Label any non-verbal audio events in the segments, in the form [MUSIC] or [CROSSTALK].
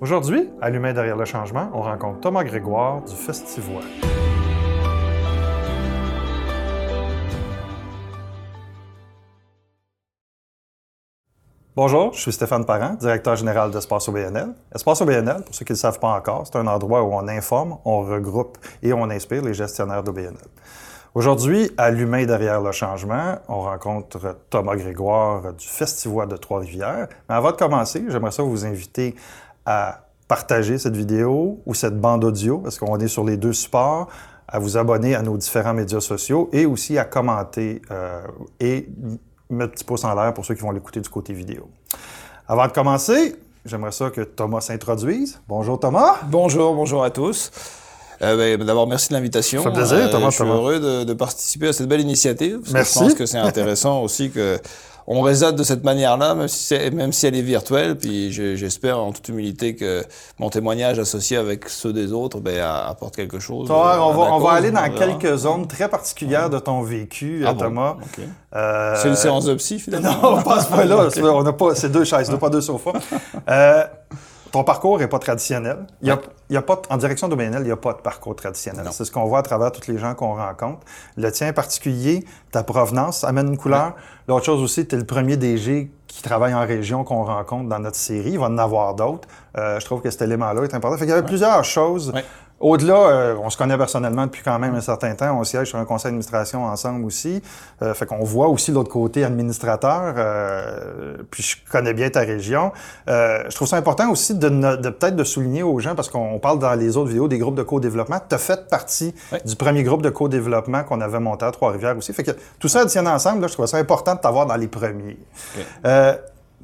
Aujourd'hui, à l'humain derrière le changement, on rencontre Thomas Grégoire du Festivois. Bonjour, je suis Stéphane Parent, directeur général d'Espace OBNL. Espace OBNL, pour ceux qui ne le savent pas encore, c'est un endroit où on informe, on regroupe et on inspire les gestionnaires d'OBNL. Aujourd'hui, à l'humain derrière le changement, on rencontre Thomas Grégoire du Festivois de Trois-Rivières. Mais avant de commencer, j'aimerais ça vous inviter à partager cette vidéo ou cette bande audio, parce qu'on est sur les deux supports, à vous abonner à nos différents médias sociaux et aussi à commenter euh, et mettre petit pouce en l'air pour ceux qui vont l'écouter du côté vidéo. Avant de commencer, j'aimerais ça que Thomas s'introduise. Bonjour Thomas. Bonjour, bonjour à tous. Euh, ben, D'abord, merci de l'invitation. Ça fait plaisir, Thomas. Euh, je suis heureux de, de, participer à cette belle initiative. Merci. je pense que c'est intéressant aussi que on raisonne de cette manière-là, même, si même si elle est virtuelle. Puis j'espère en toute humilité que mon témoignage associé avec ceux des autres ben, apporte quelque chose. Toi, on, va, on va aller dans quelques zones très particulières de ton vécu, ah Thomas. Bon? Euh... C'est une séance de psy, finalement? [LAUGHS] Non, on passe pas là. [LAUGHS] On n'a pas, c'est deux chaises, pas deux sofas. [LAUGHS] Euh, ton parcours n'est pas traditionnel. Il y a, il y a pas, en direction d'OBNL, il n'y a pas de parcours traditionnel. C'est ce qu'on voit à travers tous les gens qu'on rencontre. Le tien en particulier, ta provenance amène une couleur. L'autre chose aussi, tu es le premier DG qui travaille en région qu'on rencontre dans notre série. Il va en avoir d'autres. Euh, je trouve que cet élément-là est important. Fait il y avait plusieurs choses au-delà, euh, on se connaît personnellement depuis quand même un certain temps. On siège sur un conseil d'administration ensemble aussi. Euh, fait qu'on voit aussi l'autre côté administrateur. Euh, puis je connais bien ta région. Euh, je trouve ça important aussi de, de peut-être de souligner aux gens, parce qu'on parle dans les autres vidéos des groupes de co-développement. Tu as fait partie du premier groupe de co-développement qu'on avait monté à Trois-Rivières aussi. Fait que tout ça additionné ensemble, là, je trouve ça important de t'avoir dans les premiers. Euh,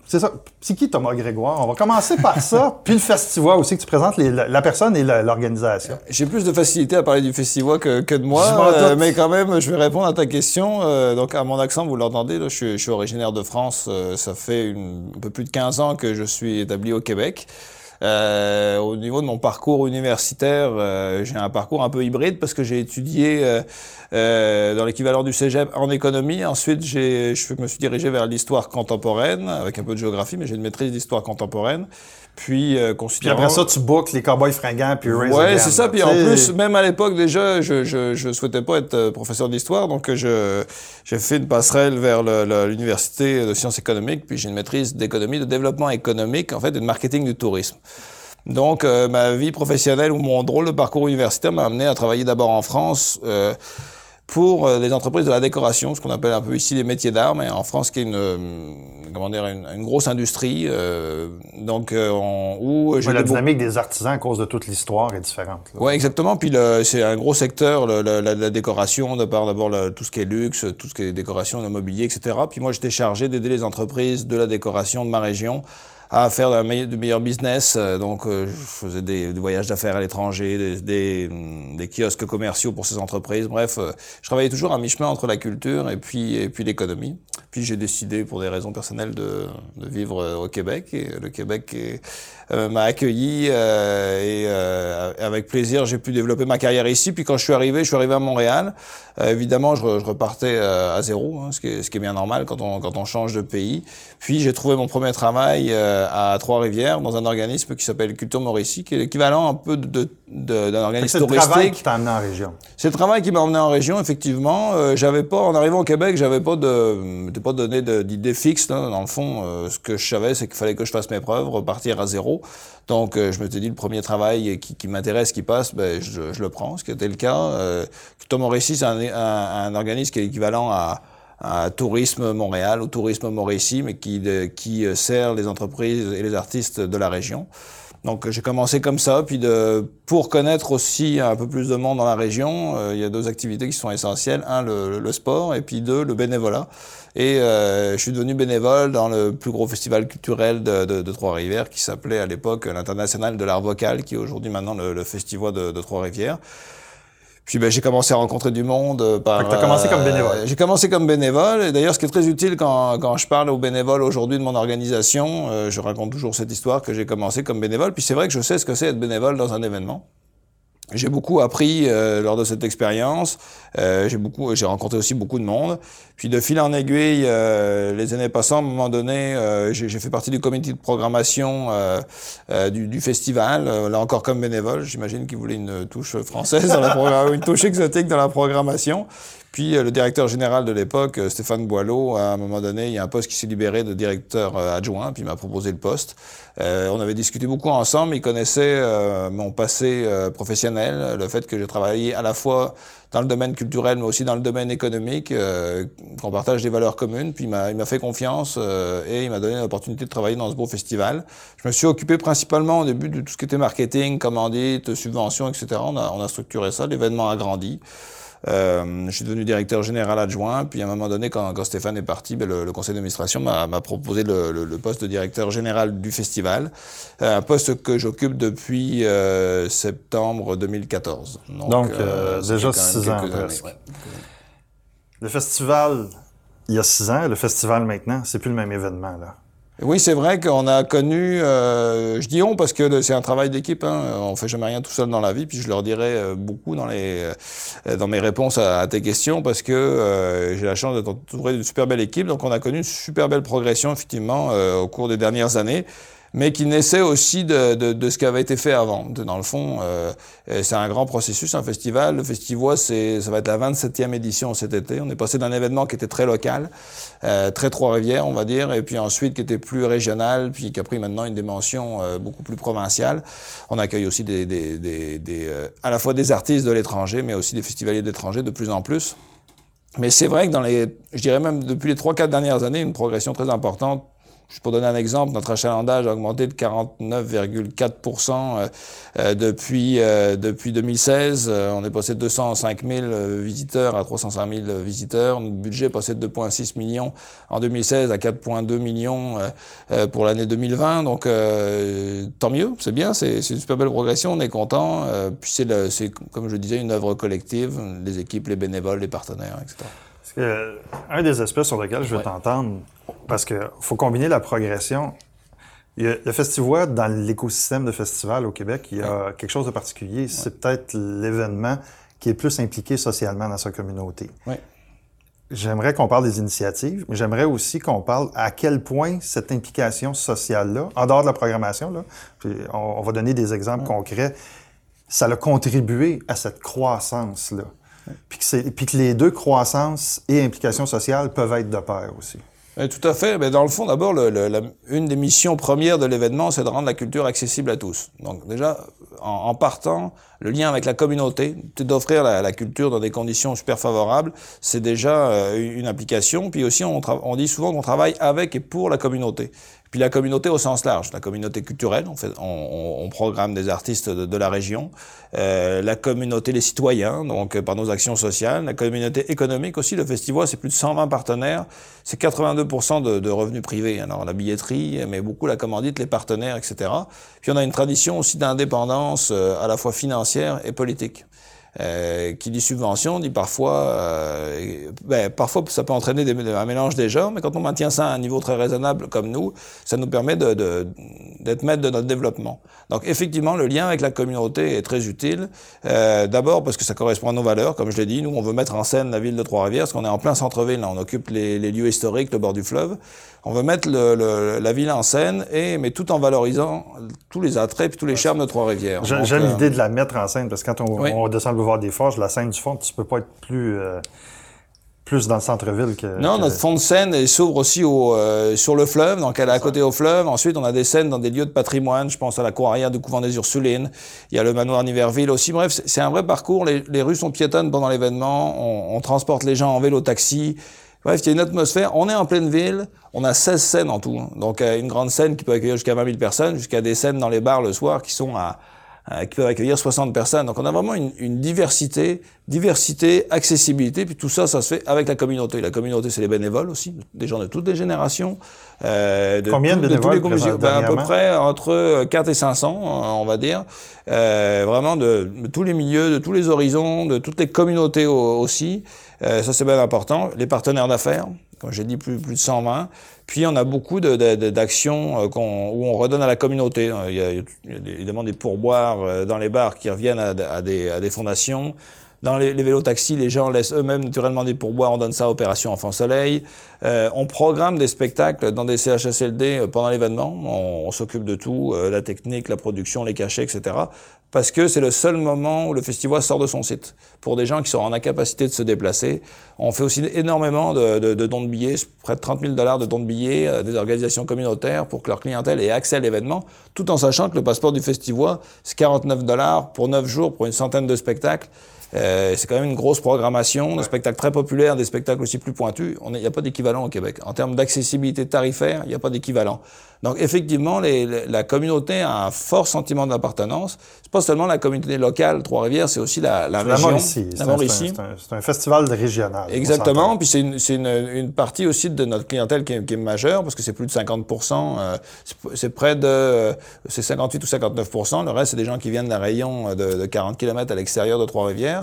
c'est ça. C'est qui Thomas Grégoire? On va commencer par ça, [LAUGHS] puis le festival aussi, que tu présentes les, la, personne et l'organisation. J'ai plus de facilité à parler du festival que, que de moi, euh, mais quand même, je vais répondre à ta question. Euh, donc, à mon accent, vous l'entendez, je, je, suis originaire de France. Euh, ça fait une, un peu plus de 15 ans que je suis établi au Québec. Euh, au niveau de mon parcours universitaire, euh, j'ai un parcours un peu hybride parce que j'ai étudié euh, euh dans l'équivalent du cégep en économie. Ensuite, je me suis dirigé vers l'histoire contemporaine avec un peu de géographie, mais j'ai une maîtrise d'histoire contemporaine. Puis, euh, Puis après ça, tu boucles les cowboys fringants puis Raise Ouais, c'est ça. Puis en plus, même à l'époque déjà, je, je, je souhaitais pas être euh, professeur d'histoire, donc je j'ai fait une passerelle vers l'université de sciences économiques. Puis j'ai une maîtrise d'économie, de développement économique, en fait, et de marketing du tourisme. Donc, euh, ma vie professionnelle ou mon drôle de parcours universitaire m'a amené à travailler d'abord en France. Euh, pour euh, les entreprises de la décoration, ce qu'on appelle un peu ici les métiers d'art, mais en France qui est une, euh, comment dire, une, une grosse industrie. Euh, donc, euh, on, où la dynamique des artisans à cause de toute l'histoire est différente. Oui, exactement. Puis c'est un gros secteur, le, la, la, décoration, de par d'abord tout ce qui est luxe, tout ce qui est décoration, le mobilier, etc. Puis moi, j'étais chargé d'aider les entreprises de la décoration de ma région à faire de, meilleur, meilleur business. Euh, donc, euh, je faisais des, des voyages d'affaires à l'étranger, des, des, des, kiosques commerciaux pour ces entreprises. Bref, euh, je travaillais toujours à mi-chemin entre la culture et puis, et puis l'économie. Puis j'ai décidé, pour des raisons personnelles, de, de vivre au Québec. Et le Québec m'a accueilli et avec plaisir, j'ai pu développer ma carrière ici. Puis quand je suis arrivé, je suis arrivé à Montréal. évidemment, je, je repartais à zéro, hein, ce, qui est, ce qui est bien normal quand on, quand on change de pays. Puis j'ai trouvé mon premier travail à Trois-Rivières dans un organisme qui s'appelle Culture Mauricie, qui est l'équivalent un peu de, de, d'un organisme touristique. C'est le travail qui t'a amené en région. C'est le travail qui m'a emmené en région, effectivement. Euh, j'avais pas, en arrivant au Québec, j'avais pas de, pas donné d'idée fixe. Là. Dans le fond, euh, ce que je savais, c'est qu'il fallait que je fasse mes preuves, repartir à zéro. Donc, euh, je me suis dit, le premier travail qui, m'intéresse, qui passe, ben, je, le prends, ce qui était le cas. Euh, Mauricie, c'est un, organisme qui est équivalent à Tourisme Montréal ou Tourisme Mauricie, mais qui, qui sert les entreprises et les artistes de la région. Donc j'ai commencé comme ça, puis de, pour connaître aussi un peu plus de monde dans la région, euh, il y a deux activités qui sont essentielles. Un, le, le sport, et puis deux, le bénévolat. Et euh, je suis devenu bénévole dans le plus gros festival culturel de, de, de Trois-Rivières, qui s'appelait à l'époque l'International de l'art vocal, qui est aujourd'hui maintenant le, le festival de, de Trois-Rivières. Puis ben, j'ai commencé à rencontrer du monde euh, par. Tu as commencé comme bénévole. Euh, j'ai commencé comme bénévole. Et d'ailleurs, ce qui est très utile quand, quand je parle aux bénévoles aujourd'hui de mon organisation, euh, je raconte toujours cette histoire que j'ai commencé comme bénévole. Puis c'est vrai que je sais ce que c'est être bénévole dans un événement. J'ai beaucoup appris euh, lors de cette expérience. Euh, j'ai beaucoup, j'ai rencontré aussi beaucoup de monde. Puis de fil en aiguille, euh, les années passant, à un moment donné, euh, j'ai fait partie du comité de programmation du, du, festival. là encore comme bénévole, j'imagine qu'il voulait une touche française dans la [LAUGHS] une touche exotique dans la programmation. Puis le directeur général de l'époque, Stéphane Boileau, à un moment donné, il y a un poste qui s'est libéré de directeur adjoint, puis il m'a proposé le poste. on avait discuté beaucoup ensemble. Il connaissait mon passé professionnel, le fait que j'ai travaillé à la fois dans le domaine culturel, mais aussi dans le domaine économique, euh, qu'on partage des valeurs communes. Puis il m'a fait confiance euh, et il m'a donné l'opportunité de travailler dans ce beau festival. Je me suis occupé principalement au début de tout ce qui était marketing, commandite, subventions, etc. On a, on a structuré ça, l'événement a grandi. Euh, je suis devenu directeur général adjoint, puis à un moment donné, quand, quand Stéphane est parti, ben, le, le, conseil d'administration m'a proposé le, le, le, poste de directeur général du festival, euh, un poste que j'occupe depuis euh, septembre 2014. Donc, Donc euh, déjà six ans. Le festival, il y a six ans, le festival maintenant, c'est plus le même événement. là. Oui, c'est vrai qu'on a connu, euh, je dis on parce que c'est un travail d'équipe, hein, on fait jamais rien tout seul dans la vie, puis je leur dirai euh, beaucoup dans, les, euh, dans mes réponses à, tes questions parce que euh, j'ai la chance d'être entouré d'une super belle équipe, donc on a connu une super belle progression effectivement au cours des dernières années mais qui naissait aussi de, de, de, ce qui avait été fait avant. Dans le fond, euh, c'est un grand processus, un festival. Le Festivois, c'est, ça va être la 27e édition cet été. On est passé d'un événement qui était très local, euh, très Trois-Rivières, on va dire, et puis ensuite qui était plus régional, puis qui a pris maintenant une dimension euh, beaucoup plus provinciale. On accueille aussi des, des, des, des euh, à la fois des artistes de l'étranger, mais aussi des festivaliers d'étrangers de plus en plus. Mais c'est vrai que dans les, je dirais même depuis les trois, quatre dernières années, une progression très importante Pour donner un exemple, notre achalandage a augmenté de 49,4% euh, euh, depuis euh, depuis 2016. on est passé de 205 000 visiteurs à 305 000 visiteurs. Notre budget est passé de 2,6 millions en 2016 à 4,2 millions pour l'année 2020. Donc tant mieux, c'est bien, c'est une super belle progression. On est content. puis c'est comme je disais une œuvre collective, les équipes, les bénévoles, les partenaires, etc. Que, un des aspects sur lesquels je veux t'entendre, parce qu'il faut combiner la progression. Il y a, le festival, dans l'écosystème de festivals au Québec, il y a quelque chose de particulier. C'est peut-être l'événement qui est plus impliqué socialement dans sa communauté. J'aimerais qu'on parle des initiatives, mais j'aimerais aussi qu'on parle à quel point cette implication sociale-là, en dehors de la programmation, là, on, va donner des exemples concrets, ça a contribué à cette croissance-là. Puis que, les deux, croissance et implication sociale, peuvent être de pair aussi. Tout à fait. Mais dans le fond, d'abord, une des missions premières de l'événement, c'est de rendre la culture accessible à tous. Donc déjà, en, partant, le lien avec la communauté, d'offrir la, culture dans des conditions super favorables, c'est déjà euh, une application. Puis aussi, on dit souvent qu'on travaille avec et pour la communauté. Puis la communauté au sens large, la communauté culturelle, on, fait, on, on programme des artistes de, de la région, euh, la communauté, les citoyens, donc par nos actions sociales, la communauté économique aussi, le festival, c'est plus de 120 partenaires, c'est 82% de, de, revenus privés, alors la billetterie, mais beaucoup la commandite, les partenaires, etc. Puis on a une tradition aussi d'indépendance euh, à la fois financière et politique. Euh, qui dit subvention dit parfois, euh, ben, parfois ça peut entraîner des, un mélange des genres, mais quand on maintient ça à un niveau très raisonnable comme nous, ça nous permet d'être de, de, maître de notre développement. Donc effectivement, le lien avec la communauté est très utile. Euh, D'abord parce que ça correspond à nos valeurs, comme je l'ai dit, nous on veut mettre en scène la ville de Trois-Rivières, parce qu'on est en plein centre-ville, on occupe les, les, lieux historiques, le bord du fleuve. On veut mettre le, le, la ville en scène, et, mais tout en valorisant tous les attraits et tous les charmes de Trois-Rivières. J'aime euh, l'idée de la mettre en scène, parce que quand on, oui. on descend le boulevard des Forges, la scène du fond, tu peux pas être plus... Euh plus dans le centre-ville que. Non, que... notre fond de scène s'ouvre aussi au, euh, sur le fleuve, donc elle est à côté au fleuve. Ensuite, on a des scènes dans des lieux de patrimoine. Je pense à la cour arrière du couvent des Ursulines. Il y a le manoir Niverville aussi. Bref, c'est un vrai parcours. Les, les, rues sont piétonnes pendant l'événement. On, on, transporte les gens en vélo, taxi. Bref, il y a une atmosphère. On est en pleine ville. On a 16 scènes en tout. Donc, euh, une grande scène qui peut accueillir jusqu'à 20 000 personnes, jusqu'à des scènes dans les bars le soir qui sont à euh, qui peuvent accueillir 60 personnes. Donc on a vraiment une, une, diversité, diversité, accessibilité, puis tout ça, ça se fait avec la communauté. La communauté, c'est les bénévoles aussi, des gens de toutes les générations. Euh, de Combien tout, de bénévoles de tous les ben, À peu près entre 4 et 500, on va dire. Euh, vraiment de, de, tous les milieux, de tous les horizons, de toutes les communautés aussi. Euh, ça, c'est bien important. Les partenaires d'affaires. comme j'ai dit, plus, plus de 120. Puis on a beaucoup d'actions euh, où on redonne à la communauté. Il y a, évidemment des pourboires euh, dans les bars qui reviennent à, des, à des, fondations. Dans les, les vélos-taxis, les gens laissent eux-mêmes naturellement des pourboires. On donne ça à Opération Enfant Soleil. Euh, on programme des spectacles dans des CHSLD euh, pendant l'événement. On, s'occupe de tout, euh, la technique, la production, les cachets, etc. Parce que c'est le seul moment où le festival sort de son site. Pour des gens qui sont en incapacité de se déplacer, on fait aussi énormément de, dons de billets, près de 30 000 dollars de dons de billets à des organisations communautaires pour que leur clientèle ait accès à l'événement, tout en sachant que le passeport du festival, c'est 49 dollars pour 9 jours pour une centaine de spectacles. Euh, c'est quand même une grosse programmation, des spectacles très populaires, des spectacles aussi plus pointus. Il n'y a pas d'équivalent au Québec. En termes d'accessibilité tarifaire, il n'y a pas d'équivalent. Donc effectivement, les, la communauté a un fort sentiment d'appartenance. C'est pas seulement la communauté locale, Trois-Rivières, c'est aussi la, la région. La Mauricie. C'est un, un, festival régional. Exactement. Puis c'est une, une, une, partie aussi de notre clientèle qui est, qui est majeure, parce que c'est plus de 50% euh, C'est près de... c'est 58 ou 59% Le reste, c'est des gens qui viennent d'un rayon de, de 40 km à l'extérieur de Trois-Rivières.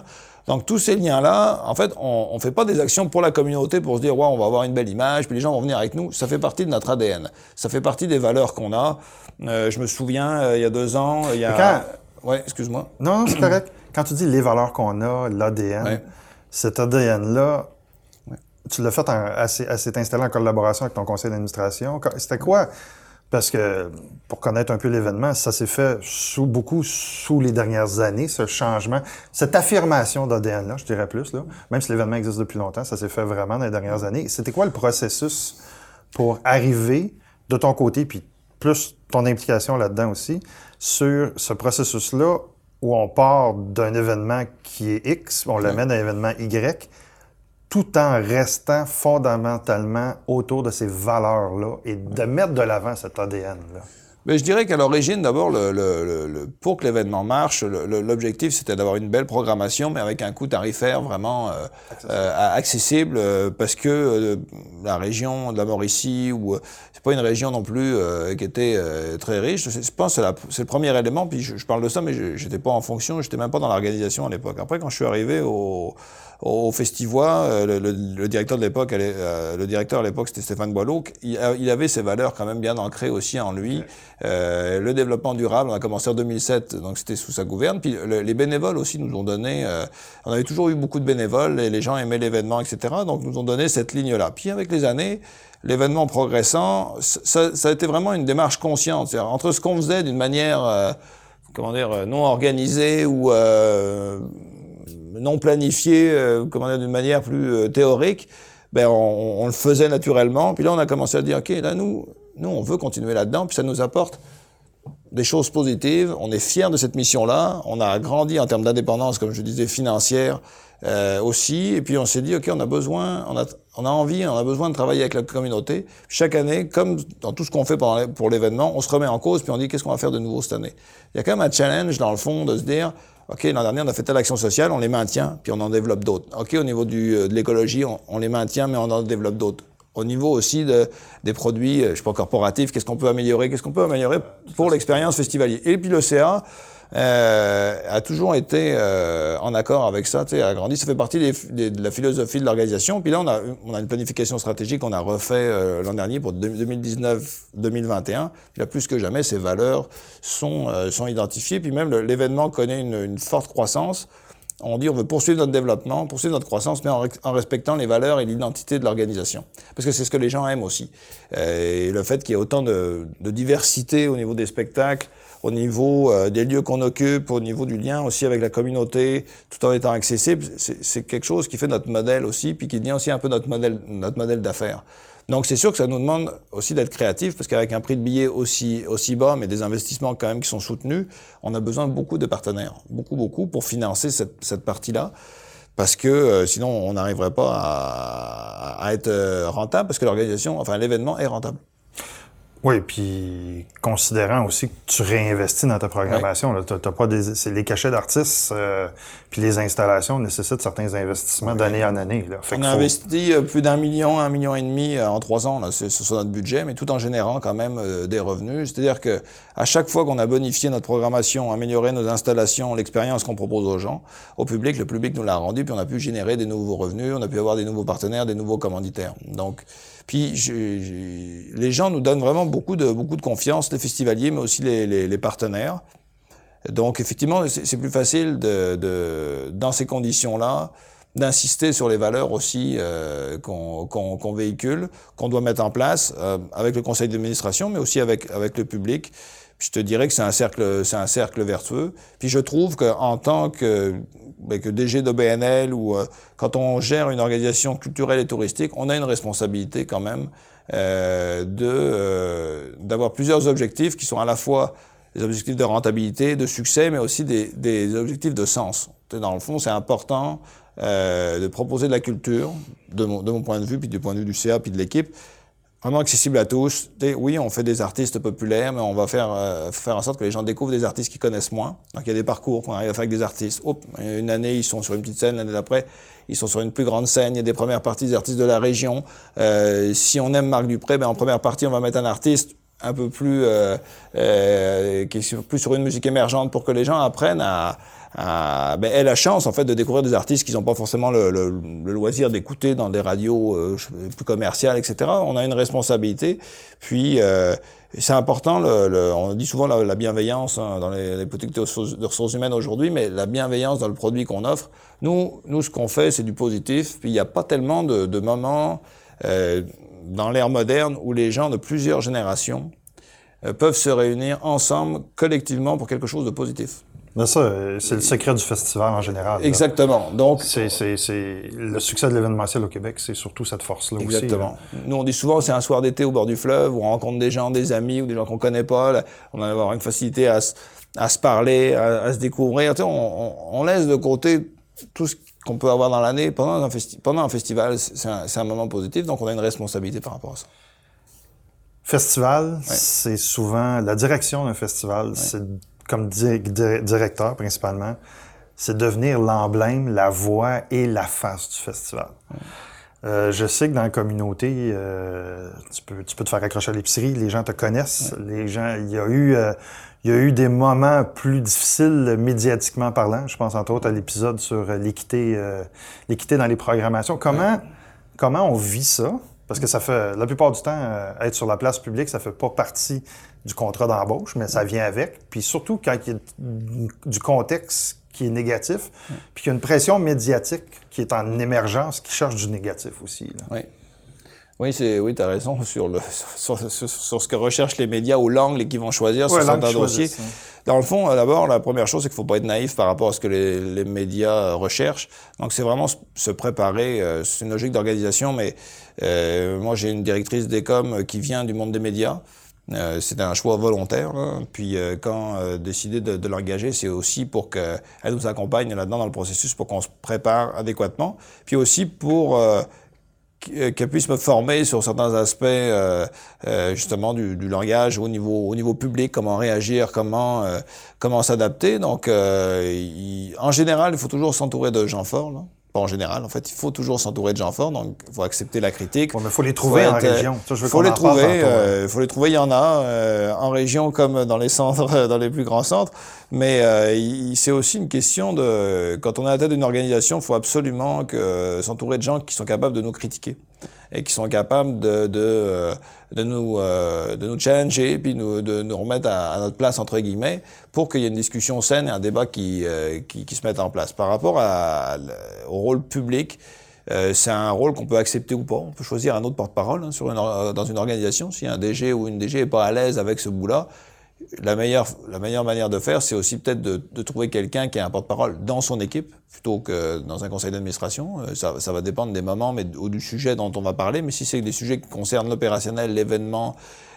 Donc tous ces liens-là, en fait, on ne fait pas des actions pour la communauté pour se dire ouais, on va avoir une belle image, puis les gens vont venir avec nous. Ça fait partie de notre ADN. Ça fait partie des valeurs qu'on a. Euh, je me souviens, euh, il y a deux ans, il y a. Quand... Ouais, excuse-moi. Non, c'est correct. Quand tu dis les valeurs qu'on a, l'ADN, cet ADN-là, tu l'as fait en, assez, assez installé en collaboration avec ton conseil d'administration. C'était quoi? Parce que, pour connaître un peu l'événement, ça s'est fait sous beaucoup sous les dernières années, ce changement, cette affirmation d'ADN-là, je dirais plus, là. Même si l'événement existe depuis longtemps, ça s'est fait vraiment dans les dernières années. C'était quoi le processus pour arriver de ton côté, puis plus ton implication là-dedans aussi, sur ce processus-là où on part d'un événement qui est X, on l'amène à un événement Y, tout en restant fondamentalement autour de ces valeurs-là et de mettre de l'avant cet ADN-là? Mais je dirais qu'à l'origine, d'abord, le, le, le, pour que l'événement marche, l'objectif c'était d'avoir une belle programmation, mais avec un coût tarifaire vraiment euh, euh accessible, euh, parce que euh, la région de la Mauricie, ou c'est pas une région non plus qui était très riche. Je pense que c'est le premier élément. Puis je, je parle de ça, mais j'étais pas en fonction, j'étais même pas dans l'organisation à l'époque. Après, quand je suis arrivé au au festival, euh, le, directeur de l'époque, euh, le directeur à l'époque, c'était Stéphane Boileau, il, il, avait ses valeurs quand même bien ancrées aussi en lui. Euh, le développement durable, on a commencé en 2007, donc c'était sous sa gouverne. Puis les bénévoles aussi nous ont donné, on avait toujours eu beaucoup de bénévoles et les gens aimaient l'événement, etc. Donc nous ont donné cette ligne-là. Puis avec les années, l'événement progressant, ça, ça, a été vraiment une démarche consciente. Entre ce qu'on faisait d'une manière, comment dire, non organisée ou non planifié, euh, comment dire, d'une manière plus euh, théorique, ben on, le faisait naturellement. Puis là, on a commencé à dire, ok, là nous, nous, on veut continuer là-dedans, puis ça nous apporte des choses positives. On est fiers de cette mission-là. On a grandi en termes d'indépendance, comme je disais, financière euh, aussi. Et puis on s'est dit, ok, on a besoin, on a envie, on a besoin de travailler avec la communauté. Chaque année, comme dans tout ce qu'on fait pour l'événement, on se remet en cause, puis on dit, qu'est-ce qu'on va faire de nouveau cette année? Il y a quand même un challenge dans le fond de se dire, OK, l'an dernier, on a fait telle action sociale, on les maintient, puis on en développe d'autres. OK, au niveau du, euh, de l'écologie, on, les maintient, mais on en développe d'autres. Au niveau aussi de, des produits, euh, je sais pas, corporatifs, qu'est-ce qu'on peut améliorer, qu'est-ce qu'on peut améliorer pour l'expérience festivalier. Et puis le CA, euh, a toujours été euh, en accord avec ça, tu sais, a grandi. Ça fait partie de la philosophie de l'organisation. Puis là, on a, une planification stratégique qu'on a refait euh, l'an dernier pour 2019-2021. Puis là, plus que jamais, ces valeurs sont, euh, identifiées. Puis même l'événement connaît une, forte croissance. On dit on veut poursuivre notre développement, poursuivre notre croissance, mais en, respectant les valeurs et l'identité de l'organisation. Parce que c'est ce que les gens aiment aussi. et le fait qu'il y ait autant de diversité au niveau des spectacles, au niveau euh, des lieux qu'on occupe, au niveau du lien aussi avec la communauté, tout en étant accessible, c'est quelque chose qui fait notre modèle aussi, puis qui devient aussi un peu notre modèle, notre modèle d'affaires. Donc c'est sûr que ça nous demande aussi d'être créatif, parce qu'avec un prix de billet aussi, aussi bas, mais des investissements quand même qui sont soutenus, on a besoin de beaucoup de partenaires, beaucoup, beaucoup, pour financer cette, cette partie-là parce que euh, sinon on n'arriverait pas à, à, être euh, rentable parce que l'organisation, enfin l'événement est rentable. Oui, puis considérant aussi que tu réinvestis dans ta programmation, là, t'as, pas des, c'est les cachets d'artistes, euh, puis les installations nécessitent certains investissements d'année en année. Là. Fait On a faut- investi euh, plus d'un million, un million et demi euh, en trois ans, là, c'est c'est sur notre budget, mais tout en générant quand même euh, des revenus. C'est-à-dire que à chaque fois qu'on a bonifié notre programmation, amélioré nos installations, l'expérience qu'on propose aux gens, au public, le public nous l'a rendu, puis on a pu générer des nouveaux revenus, on a pu avoir des nouveaux partenaires, des nouveaux commanditaires. Donc, puis les gens nous donnent vraiment beaucoup de beaucoup de confiance, les festivaliers, mais aussi les, partenaires. Donc effectivement, c'est plus facile de, dans ces conditions-là d'insister sur les valeurs aussi euh, qu'on véhicule, qu'on doit mettre en place euh, avec le conseil d'administration, mais aussi avec avec le public. Je te dirais que c'est un cercle, c'est un cercle vertueux. Puis je trouve qu'en tant que que DG de BNL ou euh, quand on gère une organisation culturelle et touristique, on a une responsabilité quand même euh, de euh, d'avoir plusieurs objectifs qui sont à la fois des objectifs de rentabilité, de succès, mais aussi des, objectifs de sens. Dans le fond, c'est important de proposer de la culture, de mon, de mon point de vue, puis du point de vue du CA, puis de l'équipe, vraiment accessible à tous. Oui, on fait des artistes populaires, mais on va faire, euh, faire en sorte que les gens découvrent des artistes qu'ils connaissent moins. Donc il y a des parcours qu'on arrive à faire avec des artistes. Une année, ils sont sur une petite scène, l'année d'après, ils sont sur une plus grande scène. Il y a des premières parties des artistes de la région. Euh, si on aime Marc Dupré, ben, en première partie, on va mettre un artiste un peu plus euh, euh, qui est plus sur une musique émergente pour que les gens apprennent à, à ben, aient la chance en fait de découvrir des artistes qu'ils n'ont pas forcément le, le, le loisir d'écouter dans des radios euh, plus commerciales, etc. On a une responsabilité. Puis euh, c'est important. Le, on dit souvent la, la bienveillance hein, dans les, les politiques de ressources, de ressources humaines aujourd'hui, mais la bienveillance dans le produit qu'on offre. Nous, nous, ce qu'on fait, c'est du positif. Puis il n'y a pas tellement de, de moments euh, dans l'ère moderne où les gens de plusieurs générations euh, peuvent se réunir ensemble, collectivement, pour quelque chose de positif. Mais ça, euh, c'est le secret du festival en général. là. Exactement. Donc, C'est, c'est, c'est le succès de l'événementiel au Québec, c'est surtout cette force-là aussi. Exactement. Nous, on dit souvent, c'est un soir d'été au bord du fleuve, où on rencontre des gens, des amis ou des gens qu'on connaît pas. Là, on va avoir une facilité à, se- à se parler, à, à se découvrir. Tu sais, on, on- on laisse de côté tout ce qu'on peut avoir dans l'année pendant un, festi- pendant un festival. C'est un, c'est un moment positif, donc on a une responsabilité par rapport à ça. Festival, c'est souvent la direction d'un festival, c'est comme di- di- directeur principalement, c'est devenir l'emblème, la voix et la face du festival. Euh, je sais que dans la communauté, euh, tu, peux, tu peux te faire accrocher à l'épicerie, les gens te connaissent, les gens, il y a eu, euh, il y a eu des moments plus difficiles médiatiquement parlant. Je pense entre autres à l'épisode sur l'équité, l'équité dans les programmations. Comment, comment on vit ça? Parce que ça fait, la plupart du temps, euh, être sur la place publique, ça fait pas partie du contrat d'embauche, mais ça vient avec. Puis surtout quand il y a du contexte qui est négatif, puis qu'il y a une pression médiatique qui est en émergence, qui cherche du négatif aussi. là. Oui. Oui, c'est, oui, t'as raison [LAUGHS] sur le, sur, sur- sur ce que recherchent les médias ou l'angle qu'ils vont choisir sur Ouais, l'angle certains dossiers. hein. Dans le fond, euh, d'abord, la première chose, c'est qu'il faut pas être naïf par rapport à ce que les, les médias euh, recherchent. Donc, c'est vraiment se- préparer. euh, c'est une logique d'organisation, mais euh, moi, j'ai une directrice d'écom euh, qui vient du monde des médias. Euh, c'est un choix volontaire. là. Puis euh, quand euh, décider de, de l'engager, c'est aussi pour qu'elle nous accompagne là-dedans dans le processus, pour qu'on se prépare adéquatement. Puis aussi pour qu'elle puisse me former sur certains aspects euh, euh, justement du, du langage au niveau au niveau public, comment réagir, comment euh, comment s'adapter. Donc, euh, il- en général, il faut toujours s'entourer de gens forts. Là. En général, en fait, il faut toujours s'entourer de gens forts. Donc, il faut accepter la critique. Ouais, mais faut les trouver en être, région. Veux faut les en trouver. hein. euh, faut les trouver. Il y en a euh, en région comme dans les centres, [LAUGHS] dans les plus grands centres. Mais euh, il- c'est aussi une question de quand on est à la tête d'une organisation, il faut absolument que euh, s'entourer de gens qui sont capables de nous critiquer et qui sont capables de de, euh, de nous euh, de nous challenger puis nous, de nous remettre à, notre place entre guillemets pour qu'il y ait une discussion saine et un débat qui euh, qui, qui se mette en place par rapport à, au rôle public. C'est un rôle qu'on peut accepter ou pas. On peut choisir un autre porte-parole hein, une dans une organisation. Si un DG ou une DG est pas à l'aise avec ce bout-là, la meilleure, la meilleure manière de faire, c'est aussi peut-être de, de trouver quelqu'un qui a un porte-parole dans son équipe plutôt que dans un conseil d'administration. Euh, Ça, ça va dépendre des moments mais, ou du sujet dont on va parler. Mais si c'est des sujets qui concernent l'opérationnel, l'événement,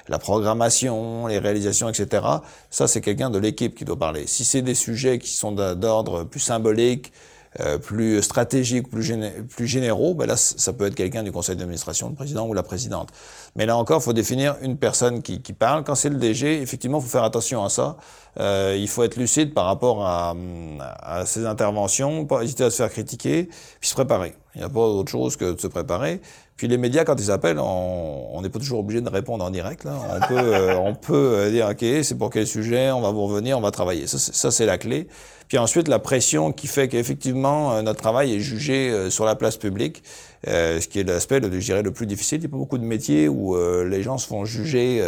la programmation, les réalisations, etc., ça, c'est quelqu'un de l'équipe qui doit parler. Si c'est des sujets qui sont d'ordre plus symbolique, euh, plus stratégiques, plus, plus généraux, ben là, ça peut être quelqu'un du conseil d'administration, le président ou la présidente. Mais là encore, il faut définir une personne qui, qui parle. Quand c'est le DG, effectivement, il faut faire attention à ça. Euh, il faut être lucide par rapport à, à ses interventions, pas hésiter à se faire critiquer, puis se préparer. Il n'y a pas autre chose que de se préparer. Puis les médias, quand ils appellent, on n'est pas toujours obligé de répondre en direct. Là. On peut, euh, on peut euh, dire, OK, c'est pour quel sujet, on va vous revenir, on va travailler. Ça, c'est la clé. Puis ensuite, la pression qui fait qu'effectivement, euh, notre travail est jugé sur la place publique, ce qui est l'aspect, je dirais, le plus difficile. Il y a pas beaucoup de métiers où les gens se font juger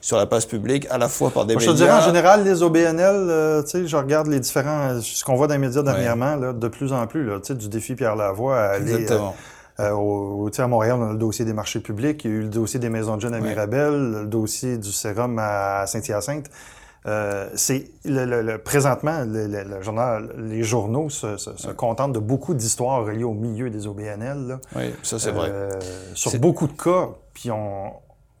sur la place publique, à la fois par des médias... Je te dirais, en général, les OBNL, tu sais, je regarde les différents... Ce qu'on voit dans les médias dernièrement, là, de plus en plus, là, tu sais, du défi Pierre Lavoie à aller... Exactement. Euh, au, à Montréal, on a le dossier des marchés publics, il y a eu le dossier des maisons de jeunes à Mirabel, le dossier du sérum à Saint-Hyacinthe. Euh, c'est le, présentement, le, journal, les journaux se, contentent de beaucoup d'histoires reliées au milieu des OBNL. Oui, ça c'est vrai. Euh, sur beaucoup de cas, puis on,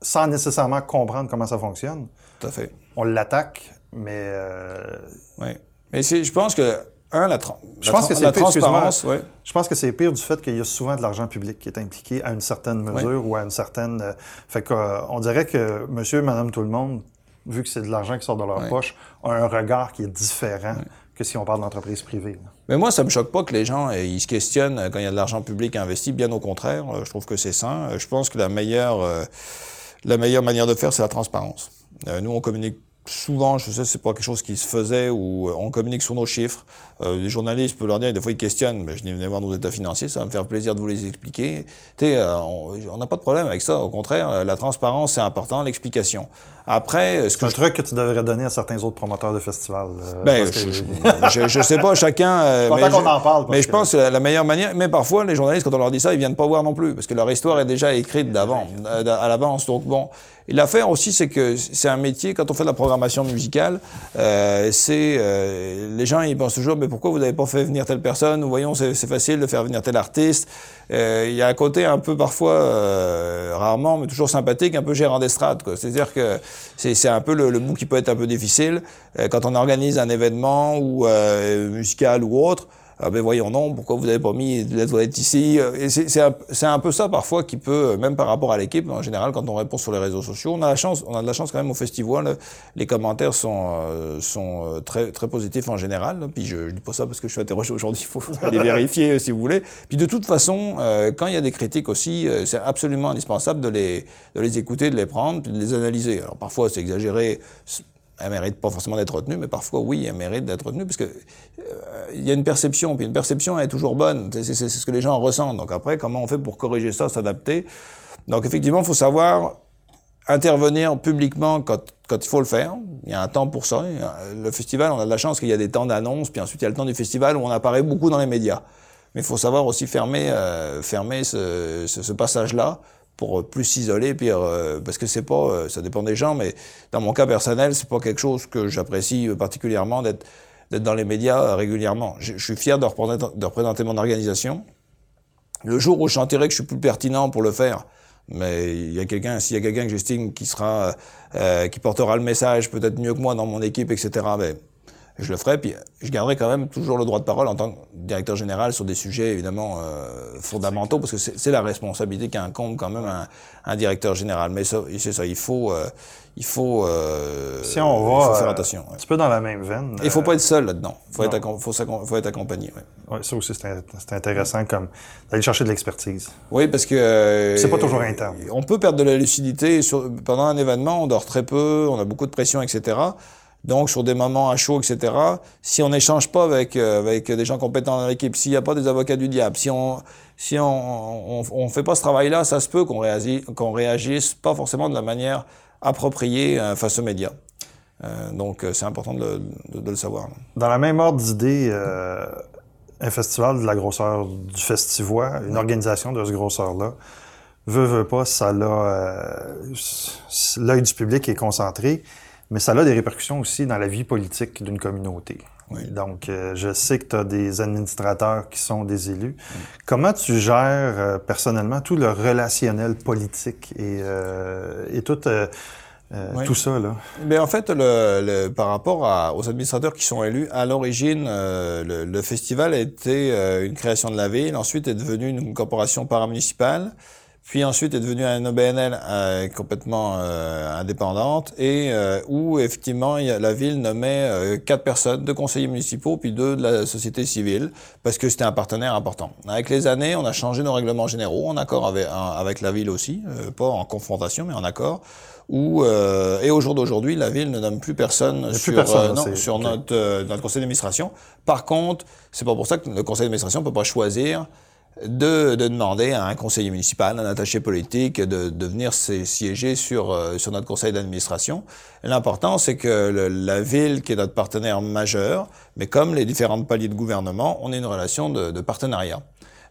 sans nécessairement comprendre comment ça fonctionne. Tout à fait. On l'attaque, mais. Euh... Oui. Mais je pense que un, la, je pense que c'est transparence. Je pense que c'est pire du fait qu'il y a souvent de l'argent public qui est impliqué à une certaine mesure ou à une certaine. Euh, fait qu'on euh, dirait que monsieur, madame, tout le monde, vu que c'est de l'argent qui sort de leur poche, a un regard qui est différent que si on parle d'entreprise privée. Mais moi, ça me choque pas que les gens euh, ils se questionnent quand il y a de l'argent public investi. Bien au contraire, je trouve que c'est sain. Je pense que la meilleure, la meilleure manière de faire, c'est la transparence. Nous, on communique souvent, je sais, c'est pas quelque chose qui se faisait où euh, on communique sur nos chiffres. Euh, les journalistes peuvent leur dire, des fois ils questionnent, mais je venez voir nos états financiers, ça va me faire plaisir de vous les expliquer. Euh, on n'a pas de problème avec ça. Au contraire, la transparence c'est important, l'explication. Après, ce que un truc que tu devrais donner à certains autres promoteurs de festivals. ben, [LAUGHS] je, je, sais pas, chacun. mais qu'on en parle. Mais je pense que la meilleure manière, mais parfois les journalistes quand on leur dit ça, ils viennent pas voir non plus, parce que leur histoire est déjà écrite d'avant, à l'avance. Donc bon. Et l'affaire aussi, c'est que c'est un métier, quand on fait de la programmation musicale, euh, c'est euh, les gens ils pensent toujours, mais pourquoi vous n'avez pas fait venir telle personne voyons, c'est facile de faire venir tel artiste. Euh, il y a un côté un peu parfois, euh, rarement, mais toujours sympathique, un peu gérant d'estrade. C'est-à-dire que c'est un peu le, le, bout qui peut être un peu difficile euh, quand on organise un événement ou musical ou autre. Ah ben voyons non, pourquoi vous n'avez pas mis de la toilette ici Et c'est un, un, peu ça parfois qui peut, même par rapport à l'équipe, en général, quand on répond sur les réseaux sociaux, on a la chance, on a de la chance quand même au festival. les commentaires sont euh, sont euh, très très positifs en général. Puis je, je dis pas ça parce que je suis interrogé aujourd'hui, il faut les vérifier si vous voulez. Puis de toute façon, euh, quand il y a des critiques aussi, c'est absolument indispensable de les de les écouter, de les prendre, puis de les analyser. Alors parfois c'est exagéré elle mérite pas forcément d'être retenue, mais parfois, oui, elle mérite d'être retenue, parce que euh, il y a une perception, puis une perception est toujours bonne. C'est ce que les gens ressentent. Donc après, comment on fait pour corriger ça, s'adapter? Donc effectivement, il faut savoir intervenir publiquement quand, il faut le faire. Il y a un temps pour ça. Le festival, on a de la chance qu'il y a des temps d'annonce, puis ensuite il y a le temps du festival où on apparaît beaucoup dans les médias. Mais il faut savoir aussi fermer, euh, fermer ce passage-là pour plus s'isoler, puis euh, parce que c'est pas, euh, ça dépend des gens, mais dans mon cas personnel, c'est pas quelque chose que j'apprécie particulièrement d'être d'être dans les médias régulièrement. Je, suis fier de représenter, de représenter mon organisation. Le jour où je sentirai que je suis plus pertinent pour le faire, mais il y a quelqu'un, s'il y a quelqu'un que j'estime qui sera, euh, qui portera le message peut-être mieux que moi dans mon équipe, etc. je le ferai, puis je garderai quand même toujours le droit de parole en tant que directeur général sur des sujets évidemment euh, fondamentaux, parce que c'est la responsabilité qu'incombe quand même un, un, directeur général. Mais c'est ça, il faut, euh, il faut, euh, si on va, faut faire attention. Un petit peu dans la même veine. Il faut pas être seul là-dedans. Faut être, faut, faut être accompagné. Ouais. ouais ça aussi c'est intéressant comme d'aller chercher de l'expertise. Oui, parce que c'est pas toujours interne. On peut perdre de la lucidité sur, pendant un événement. On dort très peu, on a beaucoup de pression, etc. Donc, sur des moments à chaud, etc., si on n'échange pas avec, euh, avec des gens compétents dans l'équipe, s'il n'y a pas des avocats du diable, si on si on, on, on fait pas ce travail-là, ça se peut qu'on réagisse, qu'on réagisse pas forcément de la manière appropriée euh, face aux médias. Euh, donc, c'est important de, de, de, le savoir. Dans la même ordre d'idée, un festival de la grosseur du Festivois, une organisation de ce grosseur-là, veut, veut pas, ça l'a... L'œil du public est concentré mais ça a des répercussions aussi dans la vie politique d'une communauté. Donc, euh, je sais que tu as des administrateurs qui sont des élus. Comment tu gères euh, personnellement tout le relationnel politique et, euh, et tout tout ça, là? Mais en fait, le, par rapport à, aux administrateurs qui sont élus, à l'origine, le, le, festival a été une création de la ville, ensuite est devenu une corporation paramunicipale, puis ensuite est devenu un OBNL complètement indépendante, et où effectivement la ville nommait quatre personnes, deux conseillers municipaux, puis deux de la société civile, parce que c'était un partenaire important. Avec les années, on a changé nos règlements généraux, en accord avec, avec la ville aussi, pas en confrontation, mais en accord où, euh, et au jour d'aujourd'hui, la ville ne nomme plus personne sur, personne, euh, non, sur notre, euh, notre conseil d'administration. Par contre, c'est pas pour ça que le conseil d'administration peut pas choisir de, de, demander à un conseiller municipal, un attaché politique, de, de venir siéger sur, euh, sur notre conseil d'administration. L'important, c'est que la ville, qui est notre partenaire majeur, mais comme les différentes paliers de gouvernement, on ait une relation de, de partenariat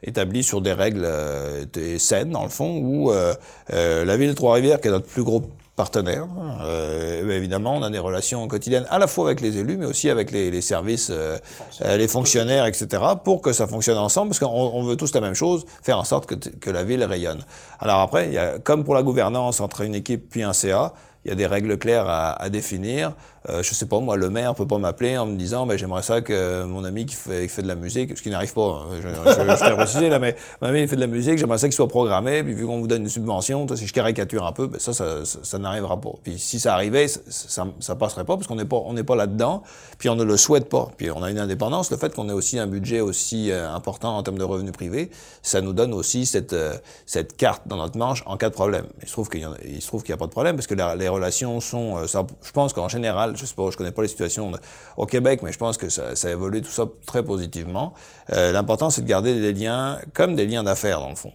établie sur des règles euh, saines, dans le fond, où euh, la ville de Trois-Rivières, qui est notre plus gros partenaires. Euh, évidemment, on a des relations quotidiennes à la fois avec les élus, mais aussi avec les, les services, euh, les fonctionnaires, etc., pour que ça fonctionne ensemble, parce qu'on on veut tous la même chose, faire en sorte que, que la ville rayonne. Alors après, il y a, comme pour la gouvernance entre une équipe puis un CA, il y a des règles claires à, à définir. Euh, je sais pas, moi, le maire peut pas m'appeler en me disant, ben, j'aimerais ça que mon ami qui fait, qui fait de la musique, ce qui n'arrive pas, hein, je, je, je, là, mais mon ami il fait de la musique, j'aimerais ça qu'il soit programmé, puis vu qu'on vous donne une subvention, si je caricature un peu, ben, ça, ça, ça, n'arrivera pas. Puis si ça arrivait, ça, ça, passerait pas parce qu'on n'est pas, on n'est pas là-dedans, puis on ne le souhaite pas. Puis on a une indépendance, le fait qu'on ait aussi un budget aussi euh, important en termes de revenus privés, ça nous donne aussi cette, euh, cette carte dans notre manche en cas de problème. Il se trouve qu'il y, il se trouve qu'il n'y a pas de problème parce que les relations sont, euh, ça, je pense qu'en général, je sais pas, je connais pas les situations au Québec, mais je pense que ça, ça a évolué tout ça très positivement. Euh, L'important, c'est de garder des liens comme des liens d'affaires, dans le fond.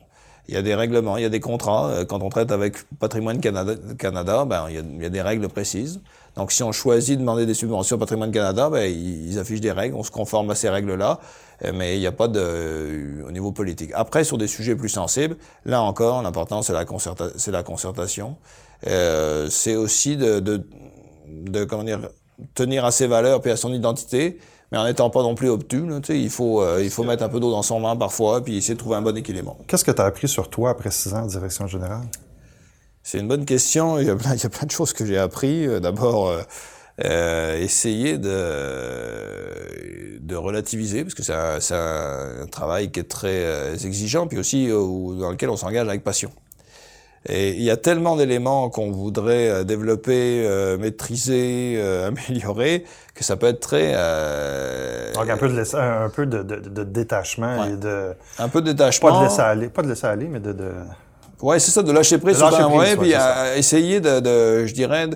Il y a des règlements, il y a des contrats. Euh, quand on traite avec Patrimoine Canada, ben, il, y a, des règles précises. Donc, si on choisit de demander des subventions au Patrimoine Canada, ben, ils affichent des règles, on se conforme à ces règles-là, euh, mais il n'y a pas de au niveau politique. Après, sur des sujets plus sensibles, là encore, l'important c'est la, concerta la concertation. C'est aussi de, de, comment dire, tenir à ses valeurs puis à son identité, mais en n'étant pas non plus obtus. Là, il faut, euh, il faut mettre un peu d'eau dans son vin parfois, puis essayer de trouver un bon équilibre. Qu'est-ce que tu as appris sur toi après six ans en direction générale? C'est une bonne question. Il y a plein, il y a plein de choses que j'ai appris. Euh, d'abord, euh, essayer de, de relativiser, parce que c'est un, un, travail qui est très exigeant, puis aussi dans lequel on s'engage avec passion. Et il y a tellement d'éléments qu'on voudrait euh, développer, euh, maîtriser, euh, [LAUGHS] améliorer, que ça peut être très... Euh... Donc un peu de, un peu de, de, de détachement ouais. et de... Un peu de détachement. Pas de laisser aller, pas de laisser aller, mais de... de... Ouais, c'est ça, de lâcher prise sur un ouais, puis à essayer de, de, je dirais,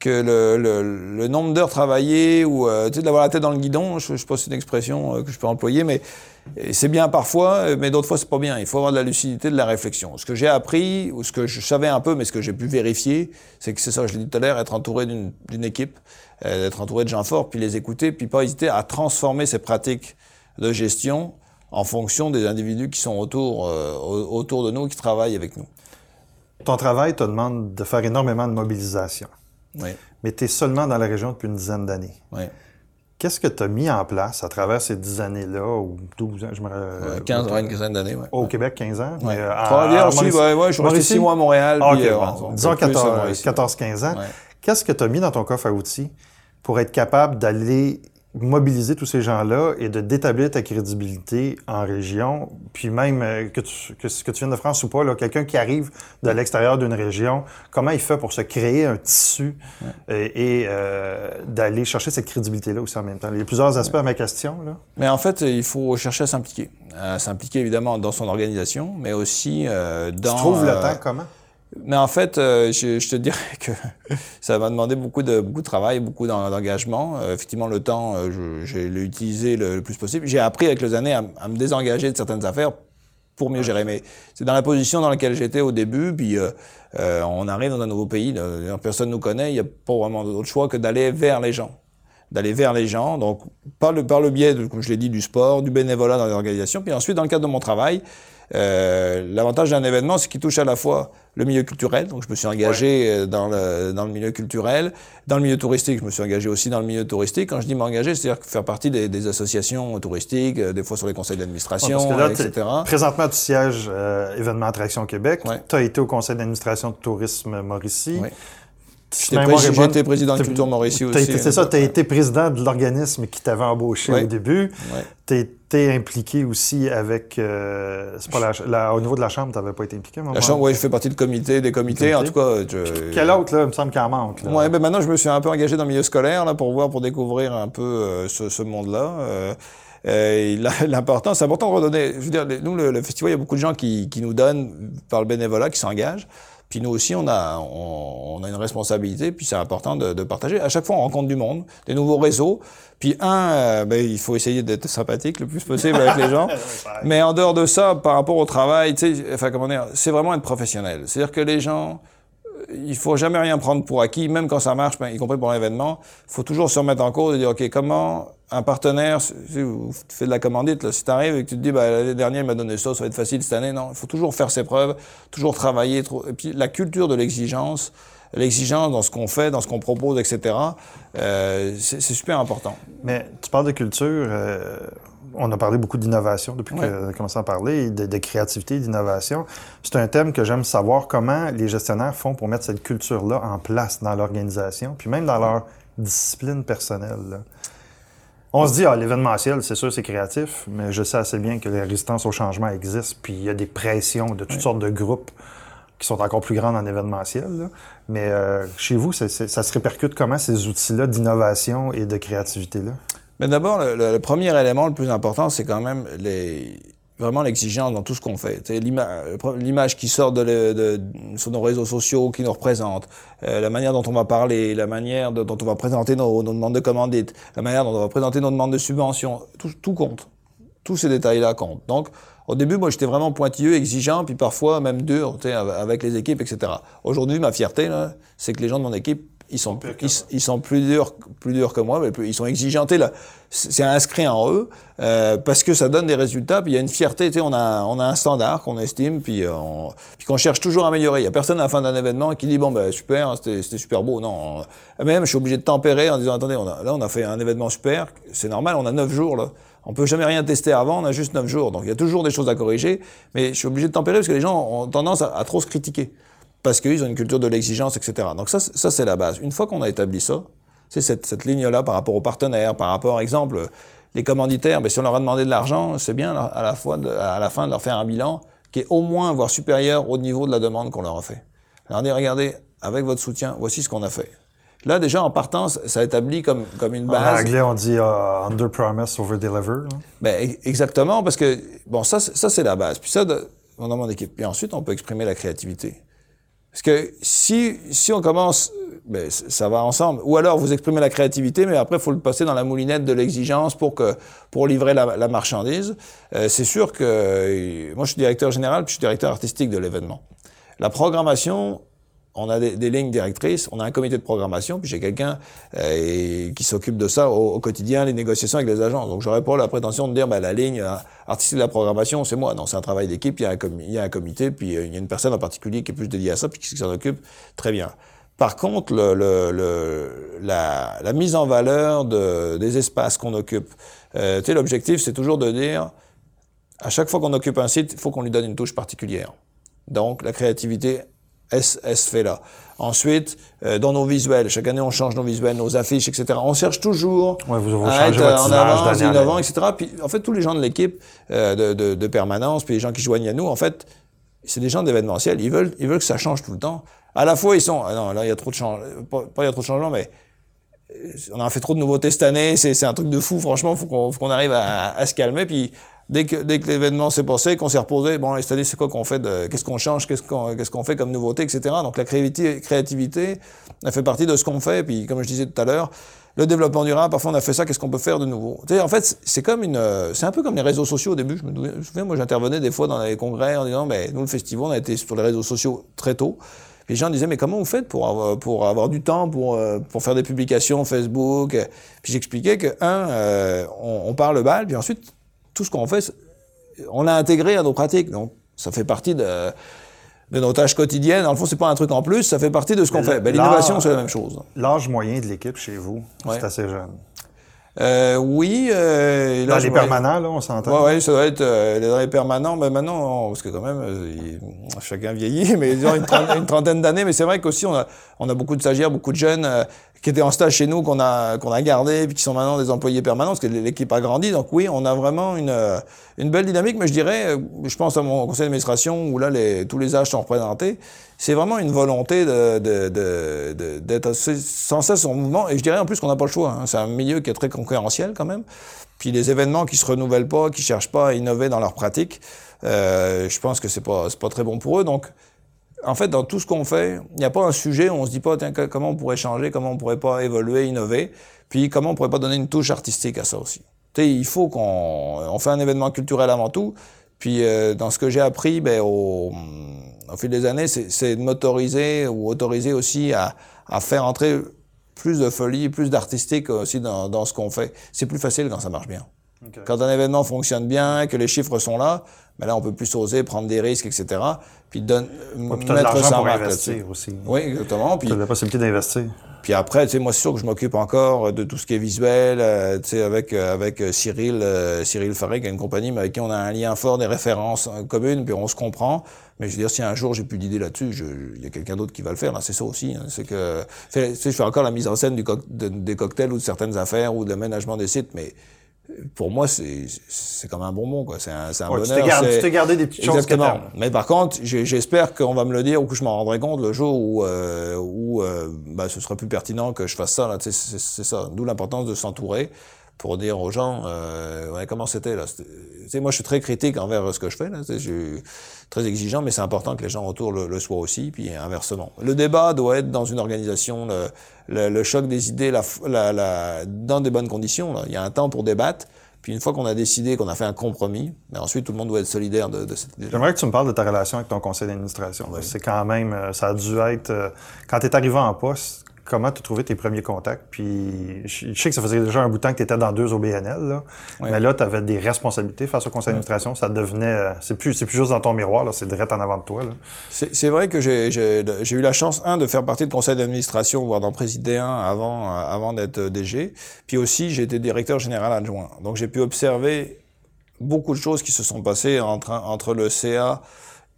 que le, le, le nombre d'heures travaillées ou euh, d'avoir la tête dans le guidon, je, je si c'est une expression euh, que je peux employer, mais c'est bien parfois, mais d'autres fois c'est pas bien. Il faut avoir de la lucidité, de la réflexion. Ce que j'ai appris ou ce que je savais un peu, mais ce que j'ai pu vérifier, c'est que c'est ça, je l'ai dit tout à l'heure, être entouré d'une équipe, euh, être entouré de gens forts, puis les écouter, puis pas hésiter à transformer ces pratiques de gestion en fonction des individus qui sont autour euh, autour de nous, qui travaillent avec nous. Ton travail te demande de faire énormément de mobilisation. Oui. Mais tu es seulement dans la région depuis une dizaine d'années. Oui. Qu'est-ce que tu as mis en place à travers ces 10 années-là, ou 12 ans, je me ouais, 15 ans, une quinzaine d'années, ouais. Au Québec, 15 ans? Ouais. Euh, Trois-Rivières aussi, ouais, ouais, je suis resté 6 mois à Montréal. Ah, puis, okay, euh, bon, disons 14-15 ans. Qu'est-ce que tu as mis dans ton coffre à outils pour être capable d'aller mobiliser tous ces gens-là et de d'établir ta crédibilité en région, puis même euh, que, tu, que, que tu viennes de France ou pas, là, quelqu'un qui arrive de l'extérieur d'une région, comment il fait pour se créer un tissu ouais. et, et euh, d'aller chercher cette crédibilité-là aussi en même temps? Il y a plusieurs aspects ouais. à ma question. Là. Mais en fait, il faut chercher à s'impliquer. À s'impliquer évidemment dans son organisation, mais aussi euh, dans... Tu trouves le temps comment? Mais en fait, euh, je, je, te dirais [LAUGHS] que ça m'a demandé beaucoup de, beaucoup de travail, beaucoup d'engagement. Euh, effectivement, le temps, euh, je, l'ai utilisé le, le, plus possible. J'ai appris avec les années à, à, me désengager de certaines affaires pour mieux gérer. Mais c'est dans la position dans laquelle j'étais au début, puis euh, on arrive dans un nouveau pays, personne ne nous connaît, il n'y a pas vraiment d'autre choix que d'aller vers les gens d'aller vers les gens, donc par le, par le biais, de, comme je l'ai dit, du sport, du bénévolat dans l'organisation, puis ensuite dans le cadre de mon travail, euh, l'avantage d'un événement, c'est qu'il touche à la fois le milieu culturel, donc je me suis engagé ouais. dans, le, dans le milieu culturel, dans le milieu touristique, je me suis engagé aussi dans le milieu touristique. Quand je dis m'engager, c'est-à-dire faire partie des, des, associations touristiques, euh, des fois sur les conseils d'administration, ouais, etc. Présentement, tu sièges euh, événement Attraction Québec, ouais. tu as été au conseil d'administration de Tourisme Mauricie. J'ai été président de Culture Mauricie aussi. C'est ça, tu as été président de l'organisme qui t'avait embauché au début. Tu été impliqué aussi avec. Euh, c'est pas la, au niveau de la Chambre, tu n'avais pas été impliqué, La Chambre, oui, je fais partie du comité, des comités. En tout cas. Je... Quel autre, là, il me semble qu'il en manque. Oui, ben maintenant, je me suis un peu engagé dans le milieu scolaire, là, pour voir, pour découvrir un peu euh, ce, monde-là. Euh, [LAUGHS] L'important, c'est important de redonner. Je veux dire, nous, le, festival, il y a beaucoup de gens qui, qui nous donnent par le bénévolat, qui s'engagent. Puis nous aussi, on a, on, a une responsabilité, puis c'est important de, de, partager. À chaque fois, on rencontre du monde, des nouveaux réseaux. Puis un, euh, ben, il faut essayer d'être sympathique le plus possible avec les gens. [LAUGHS] Mais en dehors de ça, par rapport au travail, tu sais, enfin comment dire, c'est vraiment être professionnel. C'est-à-dire que les gens, il faut jamais rien prendre pour acquis, même quand ça marche, ben, y compris pour l'événement. Il faut toujours se remettre en cause et dire, OK, comment un partenaire, si tu fais de la commandite, là, si tu arrives et que tu te dis, bah, l'année dernière, il m'a donné ça, ça va être facile cette année, non, il faut toujours faire ses preuves, toujours travailler. Et puis la culture de l'exigence, l'exigence dans ce qu'on fait, dans ce qu'on propose, etc., euh, c'est super important. Mais tu parles de culture, euh, on a parlé beaucoup d'innovation depuis qu'on a commencé à parler, de, de créativité, d'innovation. C'est un thème que j'aime savoir comment les gestionnaires font pour mettre cette culture-là en place dans l'organisation, puis même dans leur discipline personnelle. On se dit, ah, l'événementiel, c'est sûr, c'est créatif, mais je sais assez bien que les résistances au changement existent, puis il y a des pressions de toutes sortes de groupes qui sont encore plus grandes en événementiel. Mais euh, chez vous, ça se répercute comment ces outils-là d'innovation et de créativité-là? Mais d'abord, le, premier élément le plus important, c'est quand même les, vraiment l'exigence dans tout ce qu'on fait. L'image qui sort de, sur nos réseaux sociaux, qui nous représente, euh, la manière dont on va parler, la manière dont on va présenter nos, demandes de commandite, la manière dont on va présenter nos demandes de subvention, tout, tout compte. Tous ces détails-là comptent. Donc, au début, moi, j'étais vraiment pointilleux, exigeant, puis parfois même dur, avec les équipes, etc. Aujourd'hui, ma fierté, c'est que les gens de mon équipe ils sont, ils, sont plus durs, plus durs que moi, mais ils sont exigeantés là. C'est inscrit en eux euh, parce que ça donne des résultats. Puis il y a une fierté. Tu sais, on a, on a un standard qu'on estime, puis, euh, puis qu'on cherche toujours à améliorer. Il y a personne à la fin d'un événement qui dit bon ben super, c'était super beau. Non, même je suis obligé de tempérer en disant attendez, on a, là on a fait un événement super. C'est normal, on a neuf jours là. On peut jamais rien tester avant, on a juste neuf jours. Donc il y a toujours des choses à corriger, mais je suis obligé de tempérer parce que les gens ont tendance à trop se critiquer parce qu'ils ont une culture de l'exigence, etc. Donc ça, ça c'est la base. Une fois qu'on a établi ça, c'est cette, cette ligne-là par rapport aux partenaires, par rapport, par exemple, les commanditaires, ben, si on leur a demandé de l'argent, c'est bien à la, fois à la fin de leur faire un bilan qui est au moins, voire supérieur au niveau de la demande qu'on leur a fait. Alors, dit, regardez, avec votre soutien, voici ce qu'on a fait. Là, déjà, en partant, ça établit comme, comme une base. En anglais, on dit uh, under promise, over deliver. Ben, exactement, parce que, bon, ça, ça c'est la base. Puis ça, on a mon équipe. Puis ensuite, on peut exprimer la créativité. Parce que si, si on commence, ben, ça va ensemble. Ou alors vous exprimez la créativité, mais après il faut le passer dans la moulinette de l'exigence pour pour livrer la, la marchandise. Euh, c'est sûr que moi je suis directeur général, puis je suis directeur artistique de l'événement. La programmation, on a des, lignes directrices, on a un comité de programmation, puis j'ai quelqu'un euh, qui s'occupe de ça au, quotidien, les négociations avec les agents. Donc j'aurais pas la prétention de dire bah, la ligne euh, artistique de la programmation, c'est moi. Non, c'est un travail d'équipe, il, y a un comité, puis euh, il y a une personne en particulier qui est plus dédiée à ça, puis qui s'en occupe très bien. Par contre, la, mise en valeur de, des espaces qu'on occupe, euh, l'objectif, c'est toujours de dire, à chaque fois qu'on occupe un site, il faut qu'on lui donne une touche particulière. Donc, la créativité elle se fait là. Ensuite, euh, dans nos visuels, chaque année on change nos visuels, nos affiches, etc. On cherche toujours ouais, vous, à être en avance, innovant, etc. Puis en fait, tous les gens de l'équipe euh, de, de, de, permanence, puis les gens qui joignent à nous, en fait, c'est des gens d'événementiel. Ils veulent, ils veulent que ça change tout le temps. À la fois, ils sont, ah non, là il y a trop de changements, pas, pas il y a trop de changements, mais euh, on a fait trop de nouveautés cette année, c'est un truc de fou, franchement, faut qu'on qu'on arrive à, à, se calmer. Puis Dès que, l'événement s'est passé, qu'on s'est reposé, bon, cette année, c'est quoi qu'on fait qu'est-ce qu'on change, qu'est-ce qu'on, fait comme nouveauté, etc. Donc, la créativité, elle fait partie de ce qu'on fait. Puis, comme je disais tout à l'heure, le développement durable, parfois on a fait ça, qu'est-ce qu'on peut faire de nouveau? En fait, c'est comme une, c'est un peu comme les réseaux sociaux au début. Je me souviens, moi, j'intervenais des fois dans les congrès en disant, mais nous, le festival, on a été sur les réseaux sociaux très tôt. Les gens disaient, mais comment vous faites pour avoir, pour avoir du temps, pour, euh, pour faire des publications Facebook? Puis j'expliquais que, un, euh, on, on parle balle, puis ensuite, tout ce qu'on fait, on l'a intégré à nos pratiques. Donc, ça fait partie de, de nos tâches quotidiennes. Dans le fond, c'est pas un truc en plus, ça fait partie de ce qu'on fait. Ben, l'innovation, c'est la même chose. L'âge moyen de l'équipe chez vous, c'est assez jeune. Euh, oui. Euh, là, dans les permanents, là, on s'entend. Oui, ouais, ça doit être euh, dans les permanents. Mais maintenant, parce que quand même, euh, chacun vieillit, [LAUGHS] mais disons une, une trentaine d'années. Mais c'est vrai qu'aussi, on a, on a beaucoup de stagiaires, beaucoup de jeunes qui étaient en stage chez nous, qu'on a, qu'on a gardés, puis qui sont maintenant des employés permanents, parce que l'équipe a grandi. Donc oui, on a vraiment une, une belle dynamique. Mais je dirais, je pense à mon conseil d'administration, où là, les, tous les âges sont représentés. C'est vraiment une volonté de, de, de, d'être sans cesse en mouvement. Et je dirais en plus qu'on n'a pas le choix. Hein. C'est un milieu qui est très concurrentiel quand même. Puis les événements qui se renouvellent pas, qui cherchent pas à innover dans leur pratique, euh, je pense que c'est pas, pas très bon pour eux. Donc, en fait, dans tout ce qu'on fait, il n'y a pas un sujet où on se dit pas comment on pourrait changer, comment on pourrait pas évoluer, innover, puis comment on pourrait pas donner une touche artistique à ça aussi. Tu sais, il faut qu'on on fait un événement culturel avant tout, puis euh, dans ce que j'ai appris, ben, au, au, fil des années, c'est de m'autoriser ou autoriser aussi à, à, faire entrer plus de folie, plus d'artistique aussi dans, dans ce qu'on fait. C'est plus facile quand ça marche bien. Quand un événement fonctionne bien, que les chiffres sont là, ben là on peut plus oser prendre des risques, etc. Puis, donne, mettre sa marque là-dessus. Aussi. Oui, exactement. Puis, as la possibilité d'investir. Puis après, tu sais, moi, c'est sûr que je m'occupe encore de tout ce qui est visuel, euh, tu sais, avec euh, avec euh, Cyril, Cyril Faré, qui a une compagnie, mais avec qui on a un lien fort, des références communes, puis on se comprend. Mais je veux dire, si un jour j'ai plus d'idées là-dessus, il y a quelqu'un d'autre qui va le faire. Là, c'est ça aussi. Hein. c'est que, tu sais, je fais encore la mise en scène du des cocktails ou de certaines affaires ou de l'aménagement des sites, mais pour moi, c'est comme un bonbon, quoi. C'est un, un bonheur. Tu t'es gardé des petites choses Exactement. Mais par contre, j'espère qu'on va me le dire ou que je m'en rendrai compte le jour où, euh, où euh, bah, ce sera plus pertinent que je fasse ça. Là, c'est ça. D'où l'importance de s'entourer pour dire aux gens euh, ouais, comment c'était là? moi, je suis très critique envers ce que je fais. Là, je très exigeant, mais c'est important que les gens autour le, le, soient aussi, puis inversement. Le débat doit être dans une organisation, le, le, choc des idées, la, la, la, dans des bonnes conditions. Là. Il y a un temps pour débattre. Puis une fois qu'on a décidé, qu'on a fait un compromis, mais ensuite tout le monde doit être solidaire de, de cette idée. J'aimerais que tu me parles de ta relation avec ton conseil d'administration. C'est quand même, euh, ça a dû être, euh, quand tu es arrivé en poste, comment tu as trouvé tes premiers contacts? Puis je sais que ça faisait déjà un bout de temps que tu étais dans deux OBNL, là. mais là, tu avais des responsabilités face au conseil d'administration. Ça devenait... Euh, c'est plus, c'est plus juste dans ton miroir, là, c'est direct en avant de toi. C'est vrai que j'ai eu la chance, un, de faire partie du conseil d'administration, voire d'en présider un avant, euh, avant d'être DG. Puis aussi, j'ai été directeur général adjoint. Donc j'ai pu observer beaucoup de choses qui se sont passées entre, entre le CA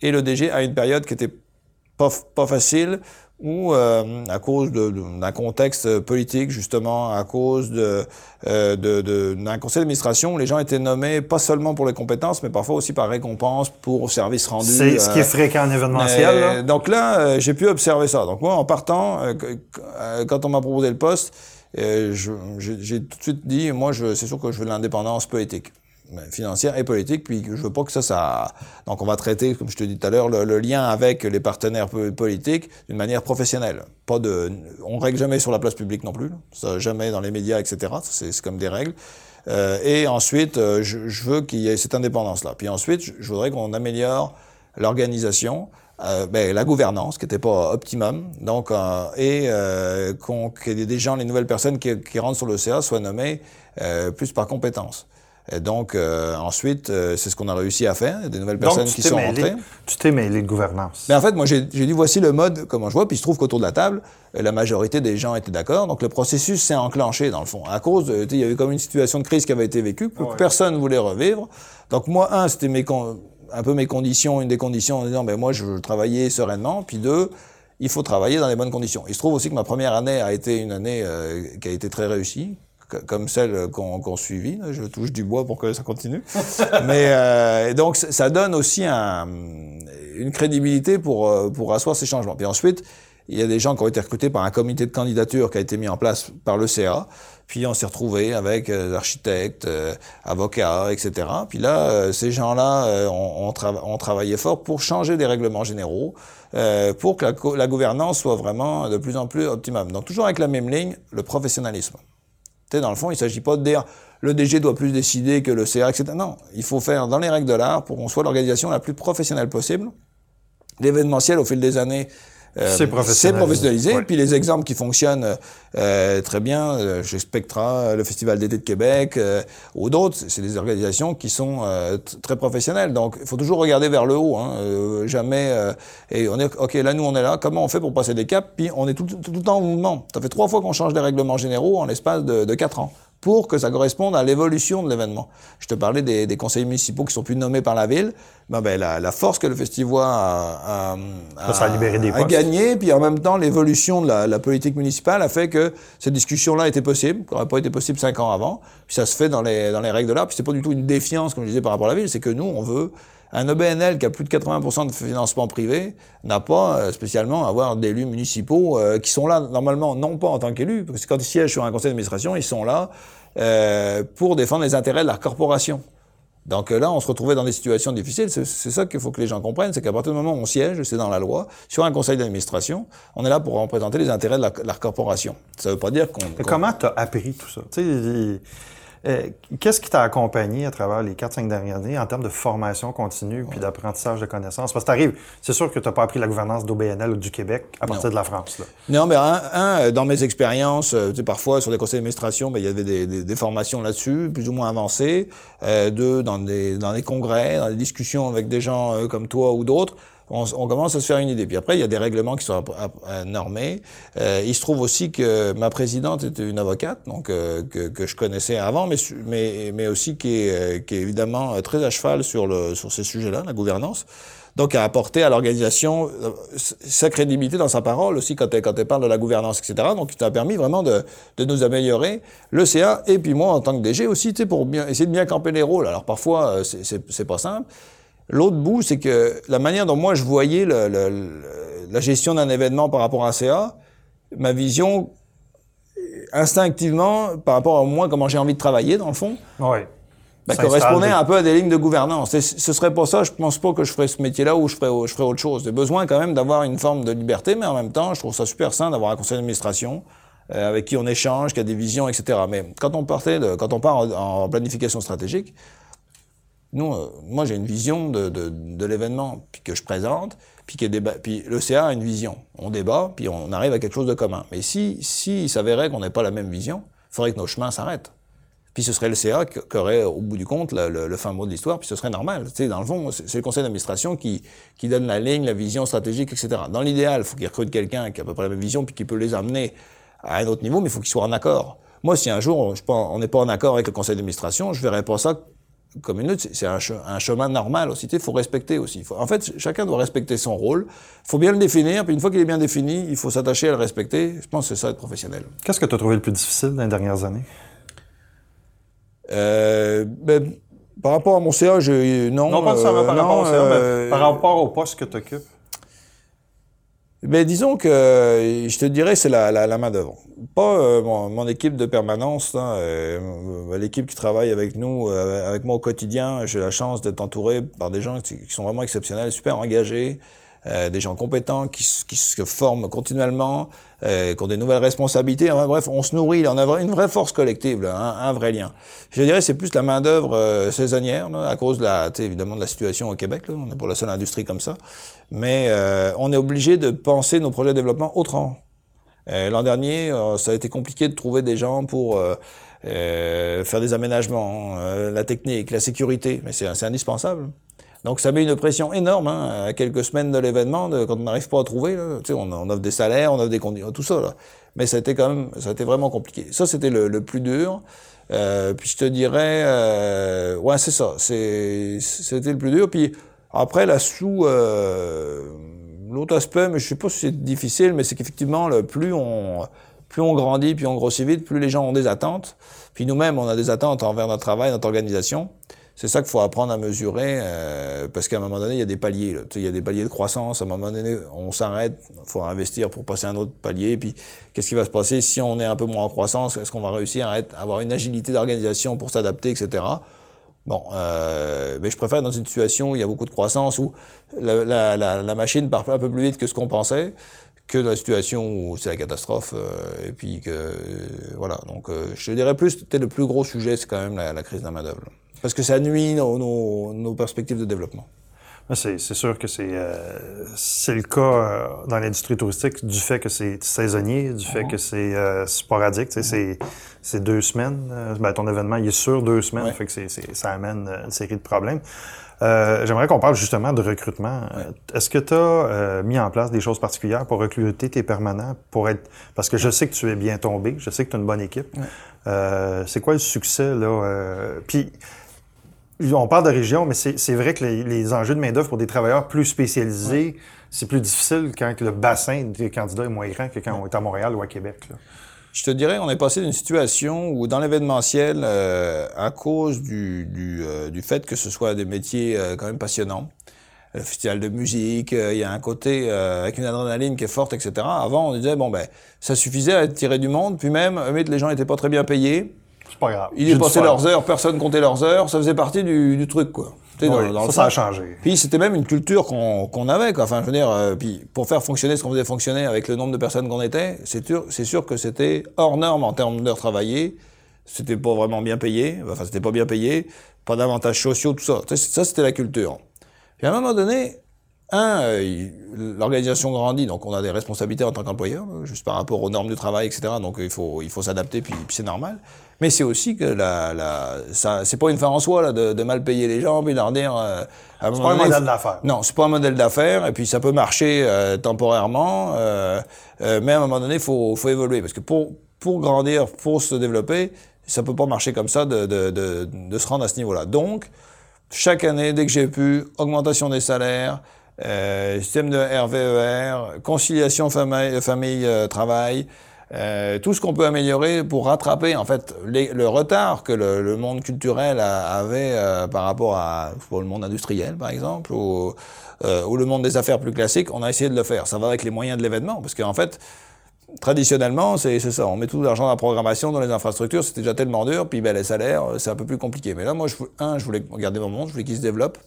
et le DG à une période qui était pas, pas facile, ou euh, à cause d'un contexte politique, justement, à cause de, euh, d'un conseil d'administration où les gens étaient nommés pas seulement pour les compétences, mais parfois aussi par récompense pour service rendu. C'est ce qui est euh, fréquent en événementiel. Là. Donc là, j'ai pu observer ça. Donc moi, en partant, quand on m'a proposé le poste, j'ai tout de suite dit, moi, c'est sûr que je veux de l'indépendance politique. Ben, financière et politique, puis je veux pas que ça, ça... Donc on va traiter, comme je te dis tout à l'heure, le, lien avec les partenaires politiques d'une manière professionnelle. Pas de... On règle jamais sur la place publique non plus, ça, jamais dans les médias, etc. C'est comme des règles. Euh, et ensuite, euh, je, veux qu'il y ait cette indépendance-là. Puis ensuite, je, voudrais qu'on améliore l'organisation, euh, ben, la gouvernance qui n'était pas optimum, donc et euh, qu'on que des gens, les nouvelles personnes qui, rentrent sur le CA soient nommées plus par compétence. Et donc, euh, ensuite, euh, c'est ce qu'on a réussi à faire. Des nouvelles personnes qui sont rentrées. Tu t'es mêlé de gouvernance. Mais en fait, moi, j'ai dit voici le mode, comment je vois. Puis il se trouve qu'autour de la table, euh, la majorité des gens étaient d'accord. Donc le processus s'est enclenché, dans le fond. À cause, de, il y avait comme une situation de crise qui avait été vécue, que personne ne voulait revivre. Donc moi, un, c'était mes un peu mes conditions, une des conditions en disant, ben moi, je veux travailler sereinement. Puis deux, il faut travailler dans les bonnes conditions. Il se trouve aussi que ma première année a été une année qui a été très réussie comme celle qu'on suivit. Je touche du bois pour que ça continue. [LAUGHS] Mais euh, donc ça donne aussi un, une crédibilité pour euh, pour asseoir ces changements. Puis ensuite, il y a des gens qui ont été recrutés par un comité de candidature qui a été mis en place par le CA. Puis on s'est retrouvé avec euh, architectes, euh, avocats, etc. Puis là, ces gens-là ont, travaillé fort pour changer les règlements généraux, pour que la, gouvernance soit vraiment de plus en plus optimum. Donc toujours avec la même ligne, le professionnalisme dans le fond, il ne s'agit pas de dire le DG doit plus décider que le CA, etc. Non, il faut faire dans les règles de l'art pour qu'on soit l'organisation la plus professionnelle possible. L'événementiel, au fil des années, c'est professionnalisé. Puis les exemples qui fonctionnent euh, très bien, euh, chez Spectra, le Festival d'été de Québec euh, ou d'autres, c'est des organisations qui sont euh, très professionnelles. Donc il faut toujours regarder vers le haut, hein, jamais. et on est ok, là nous on est là. Comment on fait pour passer des caps Puis on est tout, tout, le temps en mouvement. Ça fait trois fois qu'on change des règlements généraux en l'espace de, de quatre ans. Pour que ça corresponde à l'évolution de l'événement. Je te parlais des, des, conseillers municipaux qui sont plus nommés par la ville. Ben, ben la, la, force que le festival a, a, a, des a gagné, puis en même temps, l'évolution de la, la, politique municipale a fait que cette discussion-là était possible, qui n'aurait pas été possible cinq ans avant. Puis ça se fait dans les, dans les règles de l'art. Puis c'est pas du tout une défiance, comme je disais, par rapport à la ville, c'est que nous, on veut un EBNL qui a plus de 80% de financement privé n'a pas euh, spécialement à avoir d'élus municipaux euh, qui sont là normalement non pas en tant qu'élus, parce que quand ils siègent sur un conseil d'administration, ils sont là euh, pour défendre les intérêts de la corporation. Donc là, on se retrouvait dans des situations difficiles. C'est ça qu'il faut que les gens comprennent, c'est qu'à partir du moment où on siège, c'est dans la loi, sur un conseil d'administration, on est là pour représenter les intérêts de la, corporation. Ça ne veut pas dire qu'on... comment tu as appris tout ça? Euh, qu'est-ce qui t'a accompagné à travers les 4-5 dernières années en termes de formation continue puis d'apprentissage de connaissances? Parce que t'arrives, c'est sûr que tu n'as pas appris la gouvernance d'OBNL ou du Québec à partir de la France. Là. Non, mais un, euh, dans mes expériences, euh, tu sais, parfois sur des conseils d'administration, ben, il y avait des, des, des formations là-dessus, plus ou moins avancées. Euh, deux, dans des, dans des congrès, dans des discussions avec des gens comme toi ou d'autres on, commence à se faire une idée. Puis après, il y a des règlements qui sont normés. Euh, il se trouve aussi que ma présidente était une avocate, donc euh, que, je connaissais avant, mais, aussi qui est, euh, évidemment très à cheval sur, ces sujets-là, la gouvernance. Donc, a apporté à l'organisation sa crédibilité dans sa parole aussi quand elle, parle de la gouvernance, etc. Donc, il a permis vraiment de, nous améliorer, le CA, et puis moi en tant que DG aussi, pour essayer de bien camper les rôles. Alors, parfois, c'est pas simple. L'autre bout, c'est que la manière dont moi je voyais le, le, la gestion d'un événement par rapport à un CA, ma vision instinctivement par rapport à moi comment j'ai envie de travailler dans le fond, ben, correspondait un peu à des lignes de gouvernance. Et ce serait pas ça, je pense pas que je ferais ce métier-là ou je ferais, je ferais autre chose. J'ai besoin quand même d'avoir une forme de liberté, mais en même temps, je trouve ça super sain d'avoir un conseil d'administration euh, avec qui on échange, qui a des visions, etc. Mais quand on partait de, quand on part en planification stratégique, nous, euh, moi, j'ai une vision de, de, de l'événement que je présente, puis, que débat, puis le CA a une vision. On débat, puis on arrive à quelque chose de commun. Mais si, si s'avérait qu'on n'ait pas la même vision, il faudrait que nos chemins s'arrêtent. Puis ce serait le CA qui aurait, au bout du compte, le, fin mot de l'histoire, puis ce serait normal. Tu sais, dans le fond, c'est le conseil d'administration qui, donne la ligne, la vision stratégique, etc. Dans l'idéal, il faut qu'il recrute quelqu'un qui a à peu près la même vision, puis qui peut les amener à un autre niveau, mais il faut qu'il soit en accord. Moi, si un jour on n'est pas en accord avec le conseil d'administration, je verrais pas ça comme une autre, c'est un, un, chemin normal aussi. Il faut respecter aussi. en fait, chacun doit respecter son rôle. Il faut bien le définir. Puis une fois qu'il est bien défini, il faut s'attacher à le respecter. Je pense que c'est ça être professionnel. Qu'est-ce que tu as trouvé le plus difficile dans les dernières années? Euh, ben, par rapport à mon CA, je, non. Non, pas seulement par rapport au CA, mais par rapport au poste que tu occupes. Ben, disons que je te dirais c'est la, la, la main d'œuvre. Pas euh, mon, mon, équipe de permanence, hein, euh, l'équipe qui travaille avec nous, euh, avec moi au quotidien. J'ai la chance d'être entouré par des gens qui, sont vraiment exceptionnels, super engagés, euh, des gens compétents qui, qui se forment continuellement, euh, qui ont des nouvelles responsabilités. Enfin, bref, on se nourrit, on a une vraie force collective, là, un, un, vrai lien. Je dirais c'est plus la main d'œuvre euh, saisonnière là, à cause de la, évidemment de la situation au Québec. Là, on est pour la seule industrie comme ça, mais euh, on est obligé de penser nos projets de développement autrement. L'an dernier, ça a été compliqué de trouver des gens pour faire des aménagements, la technique, la sécurité, mais c'est indispensable. Donc ça met une pression énorme hein, à quelques semaines de l'événement, quand on n'arrive pas à trouver. Là, on, on offre des salaires, on offre des conditions, tout ça. Là. Mais ça a été quand même, ça a été vraiment compliqué. Ça c'était le, le, plus dur. Euh, puis je te dirais, euh, ouais c'est ça, c'était le plus dur. Puis après la sous, euh, l'autre aspect, mais je sais pas si c'est difficile, mais c'est qu'effectivement plus on plus on grandit, plus on grossit vite, plus les gens ont des attentes. Puis nous-mêmes, on a des attentes envers notre travail, notre organisation. C'est ça qu'il faut apprendre à mesurer, euh, parce qu'à un moment donné, il y a des paliers. Là. Il y a des paliers de croissance. À un moment donné, on s'arrête, il faut investir pour passer à un autre palier. Puis, qu'est-ce qui va se passer? Si on est un peu moins en croissance Est-ce qu'on va réussir à être, avoir une agilité d'organisation pour s'adapter, etc. Bon, euh, mais je préfère dans une situation où il y a beaucoup de croissance, où la, la, la, la machine part un peu plus vite que ce qu'on pensait, que dans la situation où c'est la catastrophe. Euh, et puis que, euh, voilà. Donc, euh, je dirais plus, peut-être le plus gros sujet, c'est quand même la, crise de la main-d'œuvre parce que ça nuit nos, nos, nos perspectives de développement. C'est sûr que c'est euh, le cas euh, dans l'industrie touristique du fait que c'est saisonnier, du fait que c'est euh, sporadique. C'est deux semaines. Ben, ton événement, il est sur deux semaines, fait que ça amène une série de problèmes. J'aimerais qu'on parle justement de recrutement. Est-ce que tu as mis en place des choses particulières pour recruter tes permanents, pour être parce que je sais que tu es bien tombé, je sais que tu as une bonne équipe. c'est quoi le succès là Puis on parle de région, mais c'est vrai que les, enjeux de main-d'œuvre pour des travailleurs plus spécialisés, c'est plus difficile quand le bassin des candidats est moins grand que quand on est à Montréal ou à Québec. Je te dirais, on est passé d'une situation où, dans l'événementiel, euh, à cause du, euh, du, fait que ce soit des métiers euh, quand même passionnants, le festival de musique, il y a un côté avec une adrénaline qui est forte, etc. Avant, on disait, bon, ben, ça suffisait à tirer du monde, puis même, les gens n'étaient pas très bien payés. C'est pas grave. Ils passaient leurs heures, personne comptait leurs heures, ça faisait partie du, truc, quoi. ça, ça a changé. Puis c'était même une culture qu'on avait, quoi. Enfin, je veux dire, euh, puis pour faire fonctionner ce qu'on faisait fonctionner avec le nombre de personnes qu'on était, c'est sûr, sûr que c'était hors norme en termes d'heures travaillées. C'était pas vraiment bien payé. Enfin, c'était pas bien payé. Pas d'avantages sociaux, tout ça. Ça, c'était la culture. Puis à un moment donné, un, euh, l'organisation grandit, donc on a des responsabilités en tant qu'employeur, juste par rapport aux normes du travail, etc. Donc il faut, il faut s'adapter, puis, puis c'est normal. Mais c'est aussi que la, la, ça, c'est pas une fin en soi là, de, de, mal payer les gens, puis leur dire. Euh, c'est pas un modèle d'affaires. Non, c'est pas un modèle d'affaires, et puis ça peut marcher euh, temporairement, euh, euh, mais à un moment donné, il faut, faut évoluer, parce que pour, pour grandir, pour se développer, ça peut pas marcher comme ça de, de, de, de se rendre à ce niveau-là. Donc, chaque année, dès que j'ai pu, augmentation des salaires, euh, système de RVER, e conciliation famille-travail, euh, tout ce qu'on peut améliorer pour rattraper en fait le retard que le, monde culturel avait euh, par rapport à le monde industriel par exemple ou, le monde des affaires plus classiques, on a essayé de le faire. Ça va avec les moyens de l'événement parce qu'en fait traditionnellement, c'est ça. On met tout l'argent dans la programmation, dans les infrastructures, c'était déjà tellement dur, puis ben, les salaires, c'est un peu plus compliqué. Mais là, moi, un, je voulais garder mon monde, je voulais qu'il se développe.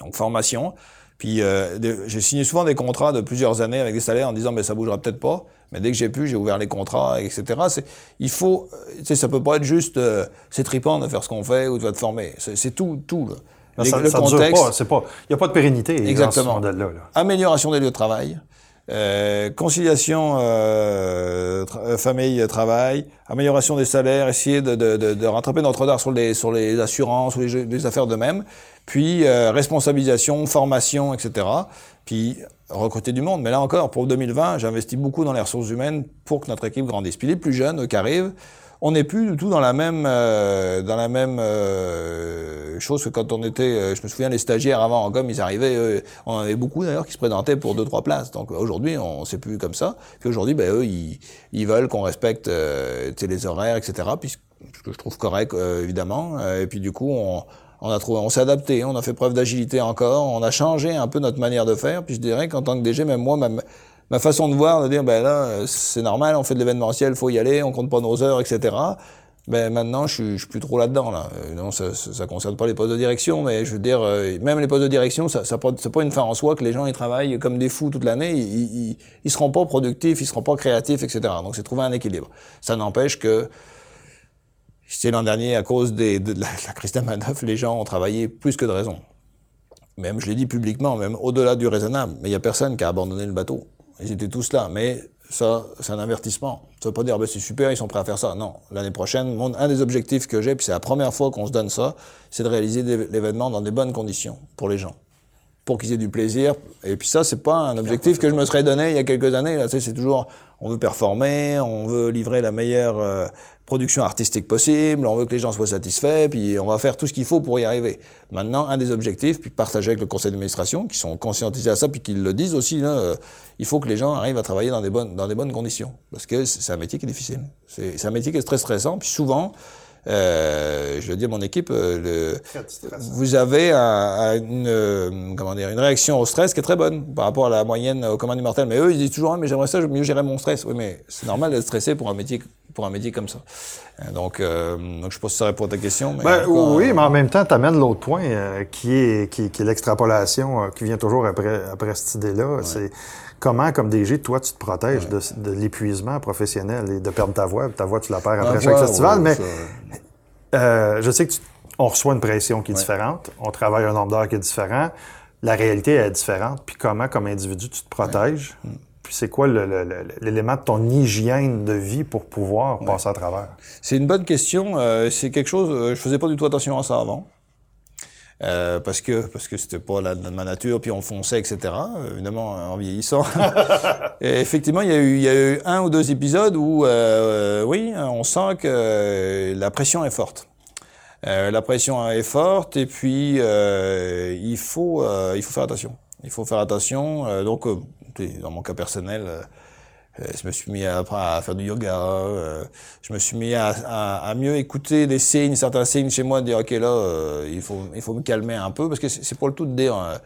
Donc, formation. Puis euh, j'ai signé souvent des contrats de plusieurs années avec des salaires en disant mais ça bougera peut-être pas. Mais dès que j'ai pu, j'ai ouvert les contrats, etc. C'est, il faut, tu sais, ça peut pas être juste euh, c'est tripant de faire ce qu'on fait ou de te former. C'est, tout, tout. Là. ça, le contexte, c'est pas, il n'y a pas de pérennité exactement. dans ce modèle-là. Amélioration des lieux de travail. Euh, conciliation euh, euh famille-travail, amélioration des salaires, essayer de, de, de, de rattraper notre retard sur les, sur les assurances ou les, les affaires de même, puis euh, responsabilisation, formation, etc. Puis recruter du monde. Mais là encore, pour 2020, j'investis beaucoup dans les ressources humaines pour que notre équipe grandisse. Puis les plus jeunes qui arrivent, on n'est plus du tout dans la même euh, dans la même euh, chose que quand on était. Je me souviens les stagiaires avant, comme ils arrivaient, on en avait beaucoup d'ailleurs qui se présentaient pour deux trois places. Donc aujourd'hui, on sait plus comme ça. Puis aujourd'hui, ben eux, ils, ils veulent qu'on respecte les horaires, etc. Puis ce que je trouve correct évidemment. et puis du coup, on on a trouvé, on s'est adapté, on a fait preuve d'agilité encore, on a changé un peu notre manière de faire. Puis je dirais qu'en tant que DG, même moi, ma, façon de voir, de dire, ben là, c'est normal, on fait de l'événementiel, faut y aller, on compte pas nos heures, etc. Ben maintenant, je suis, suis plus trop là-dedans. Là. Euh, non, ça, ça, concerne pas les postes de direction, mais je veux dire, euh, même les postes de direction, ça, ça c'est pas une fin en soi que les gens ils travaillent comme des fous toute l'année. Ils, ils, ils, seront pas productifs, ils seront pas créatifs, etc. Donc c'est trouver un équilibre. Ça n'empêche que c'est l'an dernier à cause de, la, la crise les gens ont travaillé plus que de raison. Même, je l'ai dit publiquement, même au-delà du raisonnable. Mais il y a personne qui a abandonné le bateau. Ils étaient tous là. Mais ça, c'est un avertissement. Ça veut pas dire, ben, c'est super, ils sont prêts à faire ça. Non. L'année prochaine, un des objectifs que j'ai, puis c'est la première fois qu'on se donne ça, c'est de réaliser l'événement dans des bonnes conditions pour les gens. Pour qu'ils aient du plaisir. Et puis ça, c'est pas un objectif que je me serais donné il y a quelques années. Là, c'est toujours, on veut performer, on veut livrer la meilleure euh, production artistique possible, on veut que les gens soient satisfaits, puis on va faire tout ce qu'il faut pour y arriver. Maintenant, un des objectifs, puis partager avec le conseil d'administration, qui sont conscientisés à ça, puis qui le disent aussi, euh, il faut que les gens arrivent à travailler dans des bonnes, dans des bonnes conditions. Parce que c'est un métier qui est difficile. C'est un métier qui est très stressant, puis souvent, euh, je veux dire, mon équipe, euh, le, vous avez un, une, euh, comment dire, une réaction au stress qui est très bonne par rapport à la moyenne au commun du mortel. Mais eux, ils disent toujours, ah, mais j'aimerais ça, mieux gérer mon stress. Oui, mais c'est normal d'être stressé pour un métier pour un métier comme ça. Euh, donc, euh, donc je sais pas si ça répond à ta question. Mais ben, oui, mais en même temps, tu amènes l'autre point euh, qui est, qui, qui est l'extrapolation qui vient toujours après, après cette idée-là. C'est comment, comme DG, toi, tu te protèges de, de l'épuisement professionnel et de perdre ta voix. Ta voix, tu la perds après chaque festival. mais je sais que tu, on reçoit une pression qui est différente. On travaille un nombre d'heures qui est différent. la réalité est différente, puis comment, comme individu, tu te protèges? Puis c'est quoi l'élément de ton hygiène de vie pour pouvoir passer à travers? C'est une bonne question. euh, c'est quelque chose. euh, je faisais pas du tout attention à ça avant. Euh, parce que parce que c'était pas la, ma nature, puis on fonçait, etc. euh, évidemment, en vieillissant. [LAUGHS] Et effectivement, il y, a eu, il y a eu un ou deux épisodes où, oui, on sent que la pression est forte. La pression est forte et puis il faut il faut faire attention. Il faut faire attention. donc, dans mon cas personnel. euh, euh, je me suis mis à, à faire du yoga. euh, je me suis mis à, à, à mieux écouter des signes, certains signes chez moi, de dire ok là, euh, il faut il faut me calmer un peu parce que c'est pas le tout de dire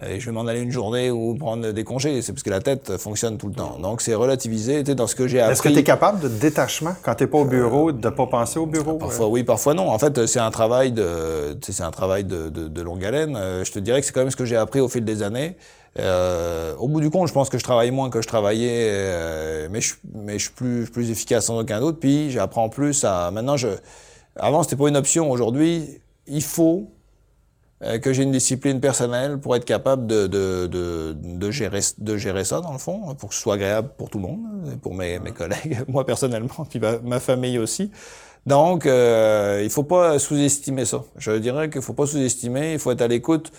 je vais m'en aller une journée ou prendre des congés. C'est parce que la tête fonctionne tout le temps. Donc c'est relativisé. Tu dans ce que j'ai appris. Est-ce que tu es capable de détachement quand tu n'es pas au bureau, de ne pas penser au bureau? Parfois oui, parfois non. En fait, c'est un travail de, c'est un travail de, de, de longue haleine. Je te dirais que c'est quand même ce que j'ai appris au fil des années. Euh, au bout du compte, je pense que je travaille moins que je travaillais, euh, mais je, mais je suis plus, plus efficace sans aucun doute. Puis j'apprends plus à. Maintenant, je. Avant, c'était pas une option. Aujourd'hui, il faut euh, que j'ai une discipline personnelle pour être capable de, de, de, de, gérer, de gérer ça, dans le fond, pour que ce soit agréable pour tout le monde, pour mes, mes collègues, [LAUGHS] moi personnellement, puis ma, ma famille aussi. Donc, euh, il faut pas sous-estimer ça. Je dirais qu'il faut pas sous-estimer, il faut être à l'écoute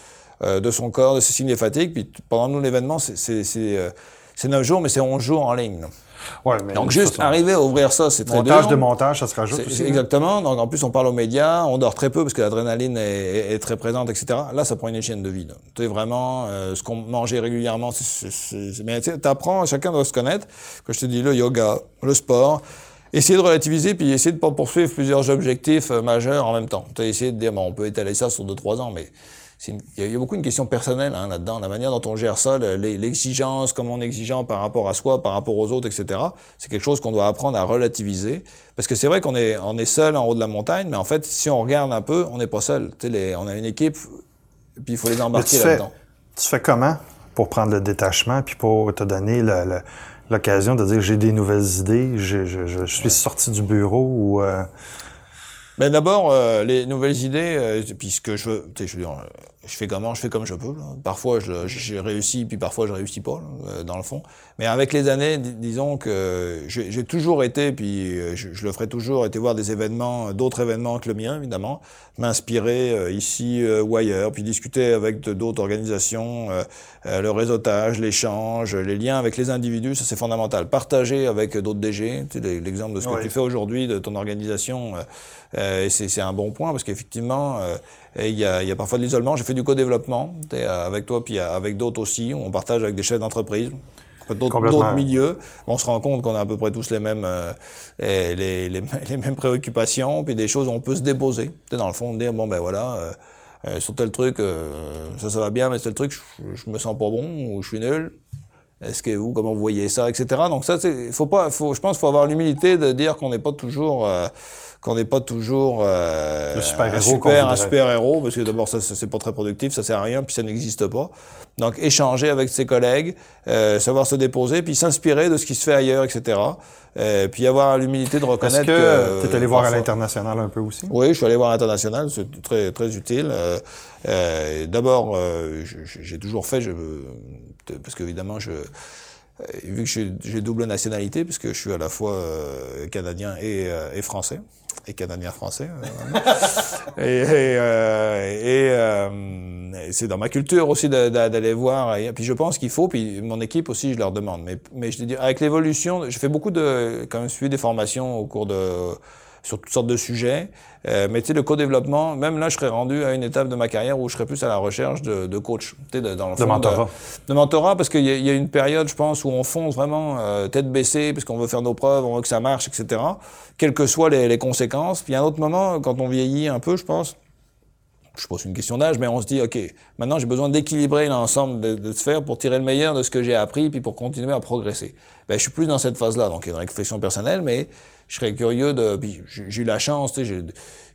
euh, de son corps, de ses signes de fatigue. Puis pendant nous, l'événement, c'est c'est- c'est, euh, c'est 9 jours, mais c'est 11 jours en ligne. Ouais, mais Donc, juste façon, arriver à ouvrir ça, c'est très Montage de montage, ça se rajoute aussi. là. exactement. Donc en plus, on parle aux médias, on dort très peu parce que l'adrénaline est, est- très présente, etc. Là, ça prend une hygiène de vie. Tu sais vraiment euh, ce qu'on mangeait régulièrement. c'est- c'est- c'est- c'est- Mais tu apprends, chacun doit se connaître. Que je te dis le yoga, le sport. Essayer de relativiser puis essayer de pas poursuivre plusieurs objectifs euh, majeurs en même temps. Tu essayer de dire bon, on peut étaler ça sur deux trois ans, mais une- il y, a- il y a beaucoup une question personnelle hein, là-dedans, la manière dont on gère ça, l'exigence, comment on est exigeant par rapport à soi, par rapport aux autres, etc. C'est quelque chose qu'on doit apprendre à relativiser, parce que c'est vrai qu'on est on est seul en haut de la montagne, mais en fait, si on regarde un peu, on n'est pas seul. Tu sais, les- on a une équipe, puis il faut les embarquer là-dedans. tu fais comment pour prendre le détachement puis pour te donner l'occasion de dire j'ai des nouvelles idées, je, je- je suis sorti du bureau ou euh, Ben d'abord, euh, les nouvelles idées, euh, puis ce que je je veux dire, euh, je fais comment, je fais comme je peux. là. Parfois, j'ai réussi, puis parfois, je réussis pas, là, euh, dans le fond. Mais avec les années, dis- disons que j'ai toujours été, puis euh, je, je le ferai toujours, été voir des événements, euh, d'autres événements que le mien, évidemment, m'inspirer euh, ici euh, ou ailleurs, puis discuter avec d'autres organisations, euh, euh, le réseautage, l'échange, les liens avec les individus, ça c'est fondamental. Partager avec d'autres DG, tu sais, l'exemple de ce que tu fais aujourd'hui, de ton organisation, c'est un bon point parce qu'effectivement, euh, il y, a, il y a parfois de l'isolement. J'ai fait du co-développement euh, avec toi, puis euh, avec d'autres aussi. On partage avec des chefs d'entreprise, d'autres milieux. On se rend compte qu'on a à peu près tous les mêmes, euh, les, les, [LAUGHS] les mêmes préoccupations, puis des choses où on peut se déposer. Dans le fond, dire bon ben voilà. euh, euh, sur tel truc, ça, ça va bien, mais tel truc, je, je me sens pas bon ou je suis nul. Est-ce que vous, comment vous voyez ça, etc. Donc ça, faut pas, faut, je pense, qu'il faut avoir l'humilité de dire qu'on n'est pas toujours, qu'on n'est pas toujours euh, un super, un super héros, parce que d'abord ça, ça, c'est pas très productif, ça sert à rien, puis ça n'existe pas. Donc échanger avec ses collègues, euh, savoir se déposer, puis s'inspirer de ce qui se fait ailleurs, etc. Euh, puis avoir l'humilité de est-ce reconnaître que tu es allé voir à l'international un peu aussi? oui, je suis allé voir l'international, c'est très très utile. Euh, D'abord, j'ai toujours fait, je, parce qu'évidemment, je, vu que j'ai double nationalité, parce que je suis à la fois euh, canadien et, euh, et français, et canadien français. euh, et euh, euh, c'est dans ma culture aussi d'aller voir. Et puis je pense qu'il faut, puis mon équipe aussi, je leur demande. Mais, mais je te dis, avec l'évolution, je fais beaucoup de, quand même suivi des formations au cours de sur toutes sortes de sujets. Euh, mais tu sais, le co-développement, même là, je serais rendu à une étape de ma carrière où je serais plus à la recherche de, de coach, tu sais, de, dans le De fond, mentorat. de mentorat, parce qu'il y, y a une période, je pense, où on fonce vraiment euh, tête baissée, parce qu'on veut faire nos preuves, on veut que ça marche, etc. Quelles que soient les, les conséquences. Puis il y a un autre moment, quand on vieillit un peu, je pense, je pose une question d'âge, mais on se dit, OK, maintenant j'ai besoin d'équilibrer l'ensemble de, de sphères pour tirer le meilleur de ce que j'ai appris, puis pour continuer à progresser. Ben, je suis plus dans cette phase-là, donc il y a une réflexion personnelle, mais je serais curieux de. Puis j'ai eu la chance, tu sais,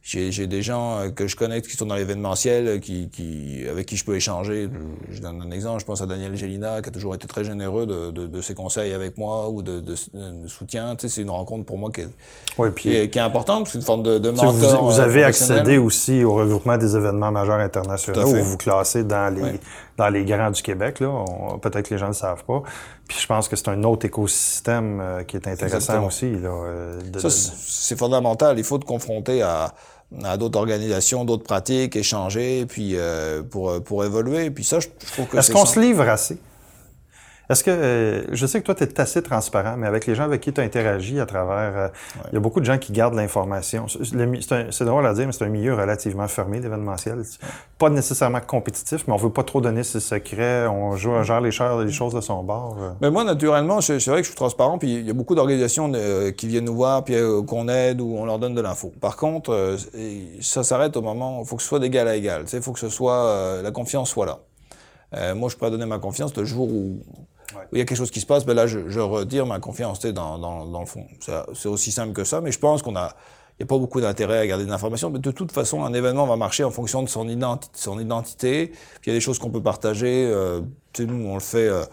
j'ai des gens euh, que je connais qui sont dans l'événementiel, euh, qui, qui, avec qui je peux échanger. Je donne un exemple, je pense à Daniel Gélina, qui a toujours été très généreux de, de, de ses conseils avec moi ou de, de, soutien. Tu sais, c'est une rencontre pour moi qui est, puis, qui, est, qui est importante, c'est une forme de, de mentor. Vous, vous avez accédé aussi au regroupement des événements majeurs internationaux où vous classez dans les, dans les grands du Québec. Peut-être que les gens ne le savent pas. Puis je pense que c'est un autre écosystème euh, qui est intéressant aussi. Là, Ça, c'est fondamental. Il faut te confronter à à d'autres organisations, d'autres pratiques, échanger, puis euh, pour, pour évoluer. Puis ça, je, trouve que Est-ce qu'on se livre assez? Est-ce que, euh, je sais que toi, tu es assez transparent, mais avec les gens avec qui tu interagis à travers, euh, il y a beaucoup de gens qui gardent l'information. C'est drôle à dire, mais c'est un milieu relativement fermé, l'événementiel. Pas nécessairement compétitif, mais on veut pas trop donner ses secrets, on joue, genre les, les choses de son bord. Euh. Mais moi, naturellement, c'est vrai que je suis transparent, puis il y a beaucoup d'organisations qui viennent nous voir, puis qu'on aide ou on leur donne de l'info. Par contre, ça s'arrête au moment, il faut que ce soit d'égal à égal. Il faut que ce soit, la confiance soit là. moi, je pourrais donner ma confiance le jour où il y a quelque chose qui se passe, ben là, je, je retire ma confiance dans, dans, dans le fond. C'est aussi simple que ça, mais je pense qu'on a, il n'y a pas beaucoup d'intérêt à garder de l'information, mais de toute façon, un événement va marcher en fonction de son, identi son identité. Puis il y a des choses qu'on peut partager. Euh, nous, on le fait euh,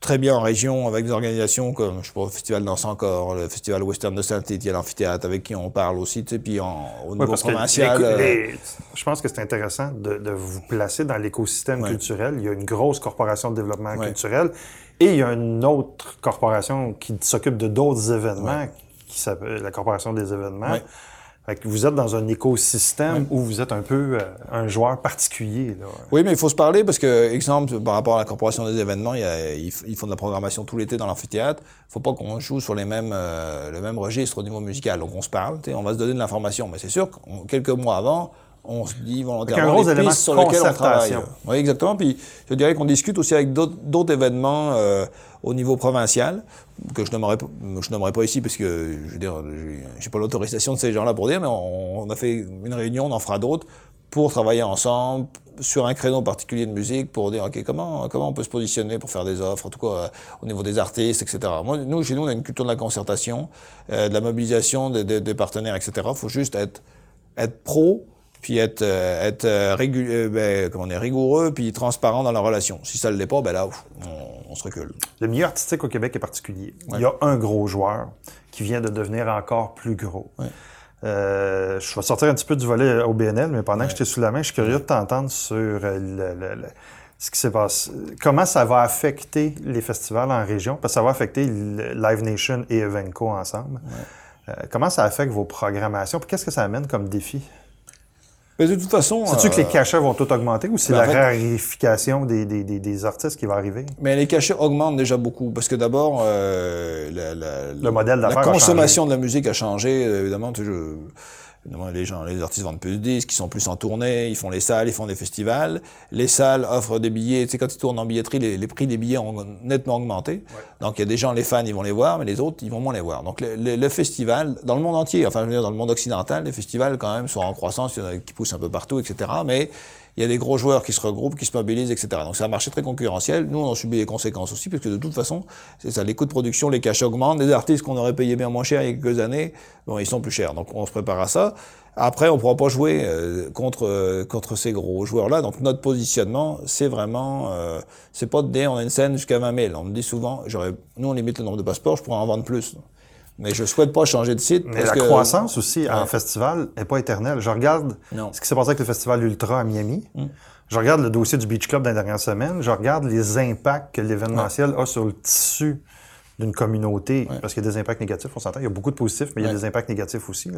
très bien en région avec des organisations comme, je sais pas, le Festival Danse Encore, le Festival Western de Saint-Étienne, l'amphithéâtre, avec qui on parle aussi, tu sais, puis en, au niveau provincial. Euh, je pense que c'est intéressant de, de, vous placer dans l'écosystème culturel. Il y a une grosse corporation de développement culturel et il y a une autre corporation qui s'occupe de d'autres événements, qui s'appelle la Corporation des événements. Fait que vous êtes dans un écosystème où vous êtes un peu euh, un joueur particulier. Là. Oui, mais il faut se parler parce que, exemple, par rapport à la Corporation des événements, il y a, ils, font de la programmation tout l'été dans l'amphithéâtre. Il faut pas qu'on joue sur les mêmes, euh, le même registre au niveau musical. Donc on se parle, on va se donner de l'information. Mais c'est sûr que quelques mois avant, on se dit volontairement les pistes sur lesquelles on travaille. Oui, exactement. Puis je dirais qu'on discute aussi avec d'autres événements euh, au niveau provincial que je n'aimerais je n'aimerais pas ici parce que je veux dire j'ai pas l'autorisation de ces gens-là pour dire mais on, a fait une réunion, on en fera d'autres pour travailler ensemble sur un créneau particulier de musique pour dire ok comment comment on peut se positionner pour faire des offres en tout cas euh, au niveau des artistes etc. Moi nous chez nous on a une culture de la concertation, euh, de la mobilisation des, des partenaires etc. Il faut juste être être pro puis être, euh, être euh, euh, ben, on est rigoureux, puis transparent dans la relation. Si ça ne l'est pas, ben là, on, se recule. Le milieu artistique au Québec est particulier. Il y a un gros joueur qui vient de devenir encore plus gros. Euh, je vais sortir un petit peu du volet au BNL, mais pendant que j'étais sous la main, je suis curieux de t'entendre sur le, ce qui s'est passé. Comment ça va affecter les festivals en région? Parce que ça va affecter Live Nation et Evenco ensemble. comment ça affecte vos programmations? Qu'est-ce que ça amène comme défi? Mais de toute façon. C'est-tu que les euh, cachets vont tout augmenter ou c'est la rarification des, des, des, artistes qui va arriver? Mais les cachets augmentent déjà beaucoup parce que d'abord, euh, la, le modèle la consommation de la musique a changé. Évidemment, tu, les gens, les artistes vendent plus de disques, qui sont plus en tournée, ils font les salles, ils font des festivals. Les salles offrent des billets. Tu sais, quand ils tournent en billetterie, les, prix des billets ont nettement augmenté. Donc, il y a des gens, les fans, ils vont les voir, mais les autres, ils vont moins les voir. Donc, le, le, festival, dans le monde entier, enfin, je veux dire, dans le monde occidental, les festivals, quand même, sont en croissance, il y en a qui poussent un peu partout, etc. Mais il y a des gros joueurs qui se regroupent, qui se mobilisent, etc. Donc c'est un marché très concurrentiel. Nous, on en subit les conséquences aussi, puisque de toute façon, c'est ça, les coûts de production, les cachets augmentent. Les artistes qu'on aurait payé bien moins cher il y a quelques années, bon, ils sont plus chers. Donc on se prépare à ça. Après, on ne pourra pas jouer euh, contre euh, contre ces gros joueurs-là. Donc notre positionnement, c'est vraiment, euh, c'est pas de dire on a une scène jusqu'à 20 000. On me dit souvent, j'aurais, nous on limite le nombre de passeports, je pourrais en vendre plus. Mais je souhaite pas changer de site. Mais la croissance aussi en festival n'est pas éternelle. Je regarde ce qui s'est passé avec le festival Ultra à Miami. Mm. Je regarde le dossier du Beach Club dans les dernières semaines. Je regarde les impacts que l'événementiel a sur le tissu d'une communauté. Parce qu'il y a des impacts négatifs, on s'entend. Il y a beaucoup de positifs, mais il y a des impacts négatifs aussi.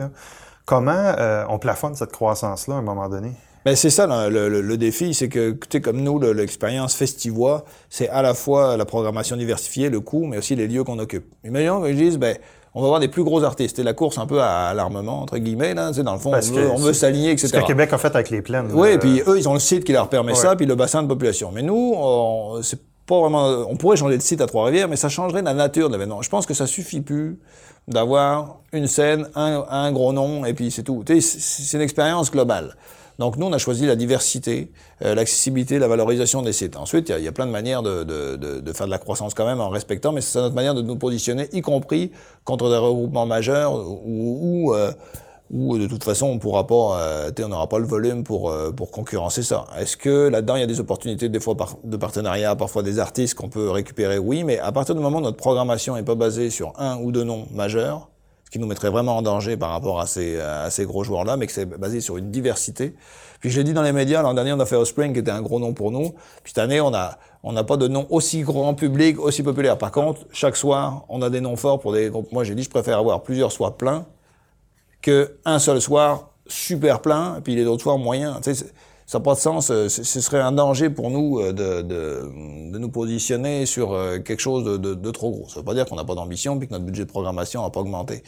Comment euh, on plafonne cette croissance-là à un moment donné? Ben c'est ça le, défi, c'est que, tu comme nous, l'expérience Festivois, c'est à la fois la programmation diversifiée, le coût, mais aussi les lieux qu'on occupe. Imaginons qu'ils disent, ben, on va avoir des plus gros artistes. Et la course un peu à l'armement, entre guillemets, là, dans le fond, on veut, s'aligner, etc. Ce que Québec a fait avec les plaines. Oui, et puis eux, ils ont le site qui leur permet ça, puis le bassin de population. Mais nous, c'est pas vraiment... On pourrait changer de site à Trois-Rivières, mais ça changerait la nature de l'événement. Je pense que ça suffit plus d'avoir une scène, un, un, gros nom, et puis c'est tout. C'est une expérience globale. Donc nous, on a choisi la diversité, euh, l'accessibilité, la valorisation des sites. Ensuite, il y, a plein de manières de, faire de la croissance quand même en respectant, mais c'est notre manière de nous positionner, y compris contre des regroupements majeurs ou, euh, de toute façon, on pourra pas, euh, on n'aura pas le volume pour, pour concurrencer ça. Est-ce que là-dedans, il y a des opportunités des fois de partenariat, parfois des artistes qu'on peut récupérer? Oui, mais à partir du moment où notre programmation n'est pas basée sur un ou deux noms majeurs, qui nous mettrait vraiment en danger par rapport à ces, gros joueurs-là, mais que c'est basé sur une diversité. Puis je l'ai dit dans les médias, l'an dernier on a fait Spring qui était un gros nom pour nous. Puis cette année on n'a pas de nom aussi grand public, aussi populaire. Par contre, chaque soir on a des noms forts pour des groupes. Moi j'ai dit je préfère avoir plusieurs soirs pleins que un seul soir super plein et puis les autres soirs moyens. Ça n'a pas de sens. Euh, ce serait un danger pour nous euh, de, de, de nous positionner sur euh, quelque chose de, de, de trop gros. Ça ne veut pas dire qu'on n'a pas d'ambition puis que notre budget de programmation n'a pas augmenté.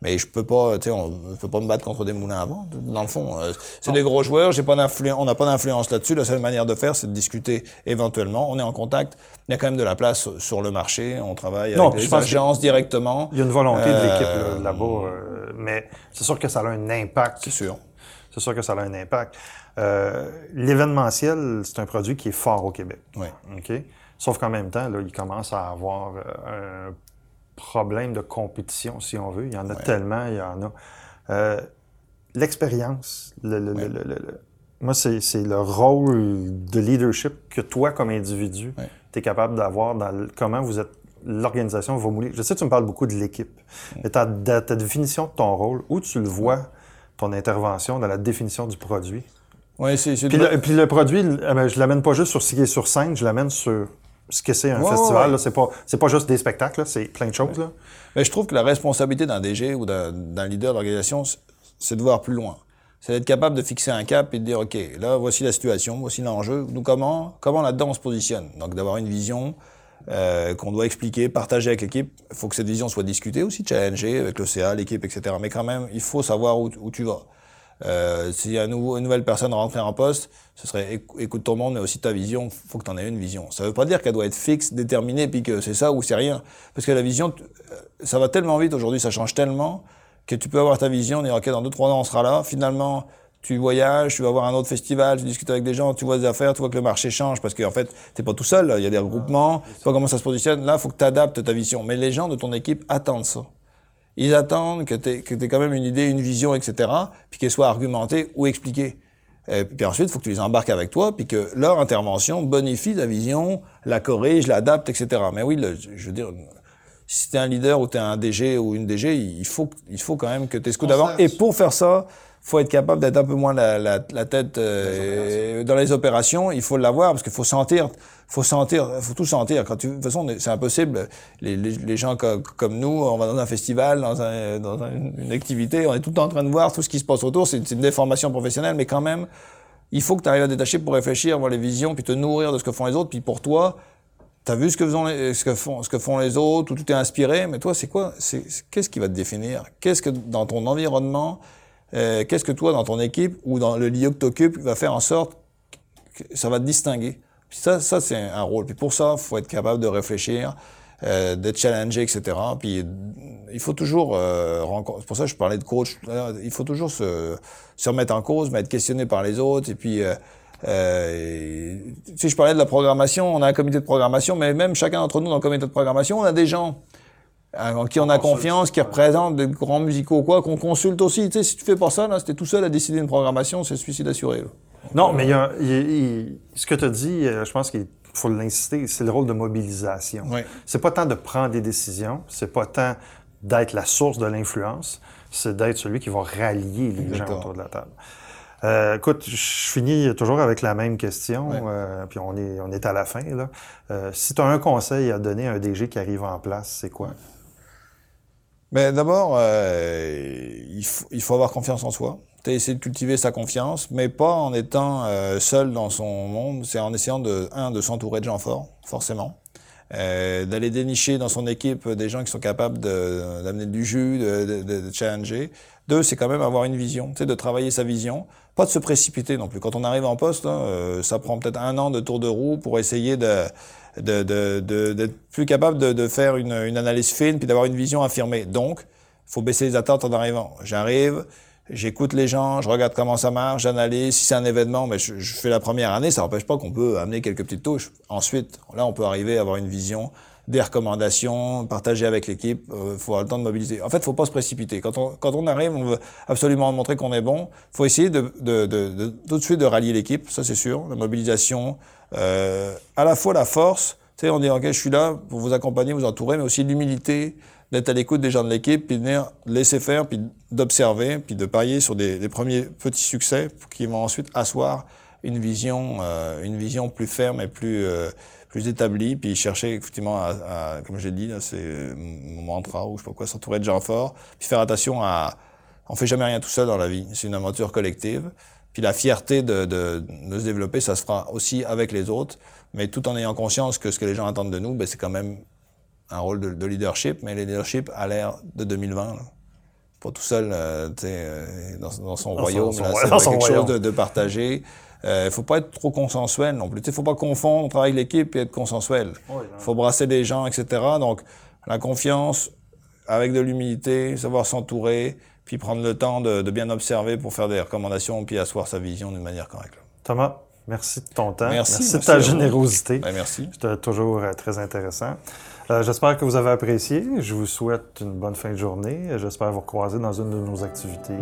Mais je peux pas, tu sais, on peut pas me battre contre des moulins avant. Dans le fond, c'est des gros joueurs. J'ai pas d'influence, on n'a pas d'influence là-dessus. La seule manière de faire, c'est de discuter éventuellement. On est en contact. Il y a quand même de la place sur le marché. On travaille avec les agences directement. Il y a une volonté de l'équipe là-bas, mais c'est sûr que ça a un impact. C'est sûr. C'est sûr que ça a un impact. Euh, l'événementiel, c'est un produit qui est fort au Québec. Sauf qu'en même temps, là, il commence à avoir euh, un problème de compétition, si on veut. Il y en a tellement, il y en a. Euh, l'expérience, le, le, le, moi, c'est le rôle de leadership que toi, comme individu, tu es capable d'avoir dans comment vous êtes l'organisation va mouler. Je sais que tu me parles beaucoup de l'équipe, mais ta, ta, définition de ton rôle, où tu le vois, ton intervention dans la définition du produit? Oui, c'est. Puis, le, puis le produit, eh ben, je l'amène pas juste sur ce qui est sur scène, je l'amène sur ce que c'est un festival. Ouais. C'est pas, c'est pas juste des spectacles, c'est plein de choses. Là. Mais je trouve que la responsabilité d'un DG ou d'un leader d'organisation, c'est de voir plus loin. C'est d'être capable de fixer un cap et de dire, OK, là, voici la situation, voici l'enjeu. Nous, comment, comment là-dedans on se positionne? Donc, d'avoir une vision euh, qu'on doit expliquer, partager avec l'équipe. Il faut que cette vision soit discutée aussi, challengée avec l'OCA, l'équipe, etc. Mais quand même, il faut savoir où, où tu vas. Euh, S'il y a un nouveau, une nouvelle personne rentrée en poste, ce serait écoute ton monde, mais aussi ta vision. faut que tu en aies une vision. Ça veut pas dire qu'elle doit être fixe, déterminée, puis que c'est ça ou c'est rien. Parce que la vision, euh, ça va tellement vite aujourd'hui, ça change tellement, que tu peux avoir ta vision, dire, OK, dans deux, trois ans, on sera là. Finalement, tu voyages, tu vas voir un autre festival, tu discutes avec des gens, tu vois des affaires, tu vois que le marché change parce qu'en fait, t'es pas tout seul, il y a des regroupements, tu vois comment ça se positionne. Là, il faut que tu adaptes ta vision. Mais les gens de ton équipe attendent ça. Ils attendent que tu aies, quand même une idée, une vision, etc., puis qu'elle soit argumentée ou expliquée. Et puis ensuite, il faut que tu les embarques avec toi, puis que leur intervention bonifie ta vision, la corrige, l'adapte, etc. Mais oui, je veux dire, si tu es un leader ou tu es un DG ou une DG, il faut, il faut quand même que tu aies ce coup d'avant. Et pour faire ça, faut être capable d'être un peu moins la, la, la tête euh, dans les opérations. Il faut l'avoir parce qu'il faut sentir, faut sentir, faut tout sentir. De toute façon, c'est impossible. Les, gens comme, nous, on va dans un festival, dans, un, dans une activité, on est tout le temps en train de voir tout ce qui se passe autour. C'est une déformation professionnelle, mais quand même, il faut que tu arrives à détacher pour réfléchir, voir les visions, puis te nourrir de ce que font les autres. Puis pour toi, tu as vu ce que, font les, autres, ou tu t'es inspiré, mais toi, c'est quoi Qu'est-ce qui va te définir? Qu'est-ce que dans ton environnement euh, qu'est-ce que toi, dans ton équipe ou dans le lieu que tu occupes, va faire en sorte que ça va te distinguer? Puis ça, ça c'est un rôle. Puis pour ça, il faut être capable de réfléchir, euh, d'être challengé, etc. Puis il faut toujours euh, C'est pour ça que je parlais de coach. Il faut toujours se, se remettre en cause, mais être questionné par les autres. Et puis, euh, euh, si je parlais de la programmation, on a un comité de programmation, mais même chacun d'entre nous dans le comité de programmation, on a des gens en qui on a confiance, qui représentent des grands musicaux quoi, qu'on consulte aussi. Tu sais, si tu fais pas ça, là, c'était tout seul à décider une programmation, c'est suicide assuré. Non, mais il y a, ce que tu as dit, euh, je pense qu'il faut l'insister, c'est le rôle de mobilisation. Oui. C'est pas tant de prendre des décisions, c'est pas tant d'être la source de l'influence, c'est d'être celui qui va rallier les gens autour de la table. Euh, écoute, je finis toujours avec la même question, euh, puis on est, on est à la fin. Là. Euh, si tu as un conseil à donner à un DG qui arrive en place, c'est quoi? Mais d'abord, euh, il, faut, il faut avoir confiance en soi. Tu essayer de cultiver sa confiance, mais pas en étant euh, seul dans son monde. C'est en essayant de, un, de s'entourer de gens forts, forcément. Euh, d'aller dénicher dans son équipe des gens qui sont capables d'amener du jus, de, challenger. Deux, c'est quand même avoir une vision, tu de travailler sa vision, pas de se précipiter non plus. Quand on arrive en poste, hein, euh, ça prend peut-être un an de tour de roue pour essayer de d'être plus capable de, de faire une, une, analyse fine puis d'avoir une vision affirmée. Donc, faut baisser les attentes en arrivant. J'arrive, J'écoute les gens, je regarde comment ça marche, j'analyse. Si c'est un événement, mais je, je, fais la première année, ça n'empêche pas qu'on peut amener quelques petites touches. Ensuite, là, on peut arriver à avoir une vision, des recommandations, partager avec l'équipe. Il euh, faut avoir le temps de mobiliser. En fait, faut pas se précipiter. Quand on, quand on arrive, on veut absolument montrer qu'on est bon. Faut essayer de, de, de, de, tout de suite de rallier l'équipe, ça c'est sûr. La mobilisation, euh, à la fois la force, tu sais, on dit, OK, je suis là pour vous accompagner, vous entourer, mais aussi l'humilité, d'être à l'écoute des gens de l'équipe, puis de laisser faire, puis d'observer, puis de parier sur des, des, premiers petits succès qui vont ensuite asseoir une vision, euh, une vision plus ferme et plus, euh, plus établie, puis chercher effectivement à, à comme j'ai dit, c'est mon mantra ou je sais pas quoi, s'entourer de gens forts, puis faire attention à, on fait jamais rien tout seul dans la vie, c'est une aventure collective. Puis la fierté de, de, de, se développer, ça se fera aussi avec les autres, mais tout en ayant conscience que ce que les gens attendent de nous, ben, c'est quand même un rôle de, de, leadership, mais le leadership à l'ère de 2020. Là. Pas tout seul euh, euh, dans, dans, son dans royaume, c'est [LAUGHS] quelque royaume. chose de, de partagé. Il euh, faut pas être trop consensuel non plus. Il faut pas confondre travailler avec l'équipe et être consensuel. Il oui, faut brasser des gens, etc. Donc, la confiance, avec de l'humilité, savoir s'entourer, puis prendre le temps de, de, bien observer pour faire des recommandations, puis asseoir sa vision d'une manière correcte. Thomas, merci de ton temps. Merci, merci de ta générosité. Ben, merci. C'était toujours euh, très intéressant. Euh, J'espère que vous avez apprécié. Je vous souhaite une bonne fin de journée. J'espère vous croiser dans une de nos activités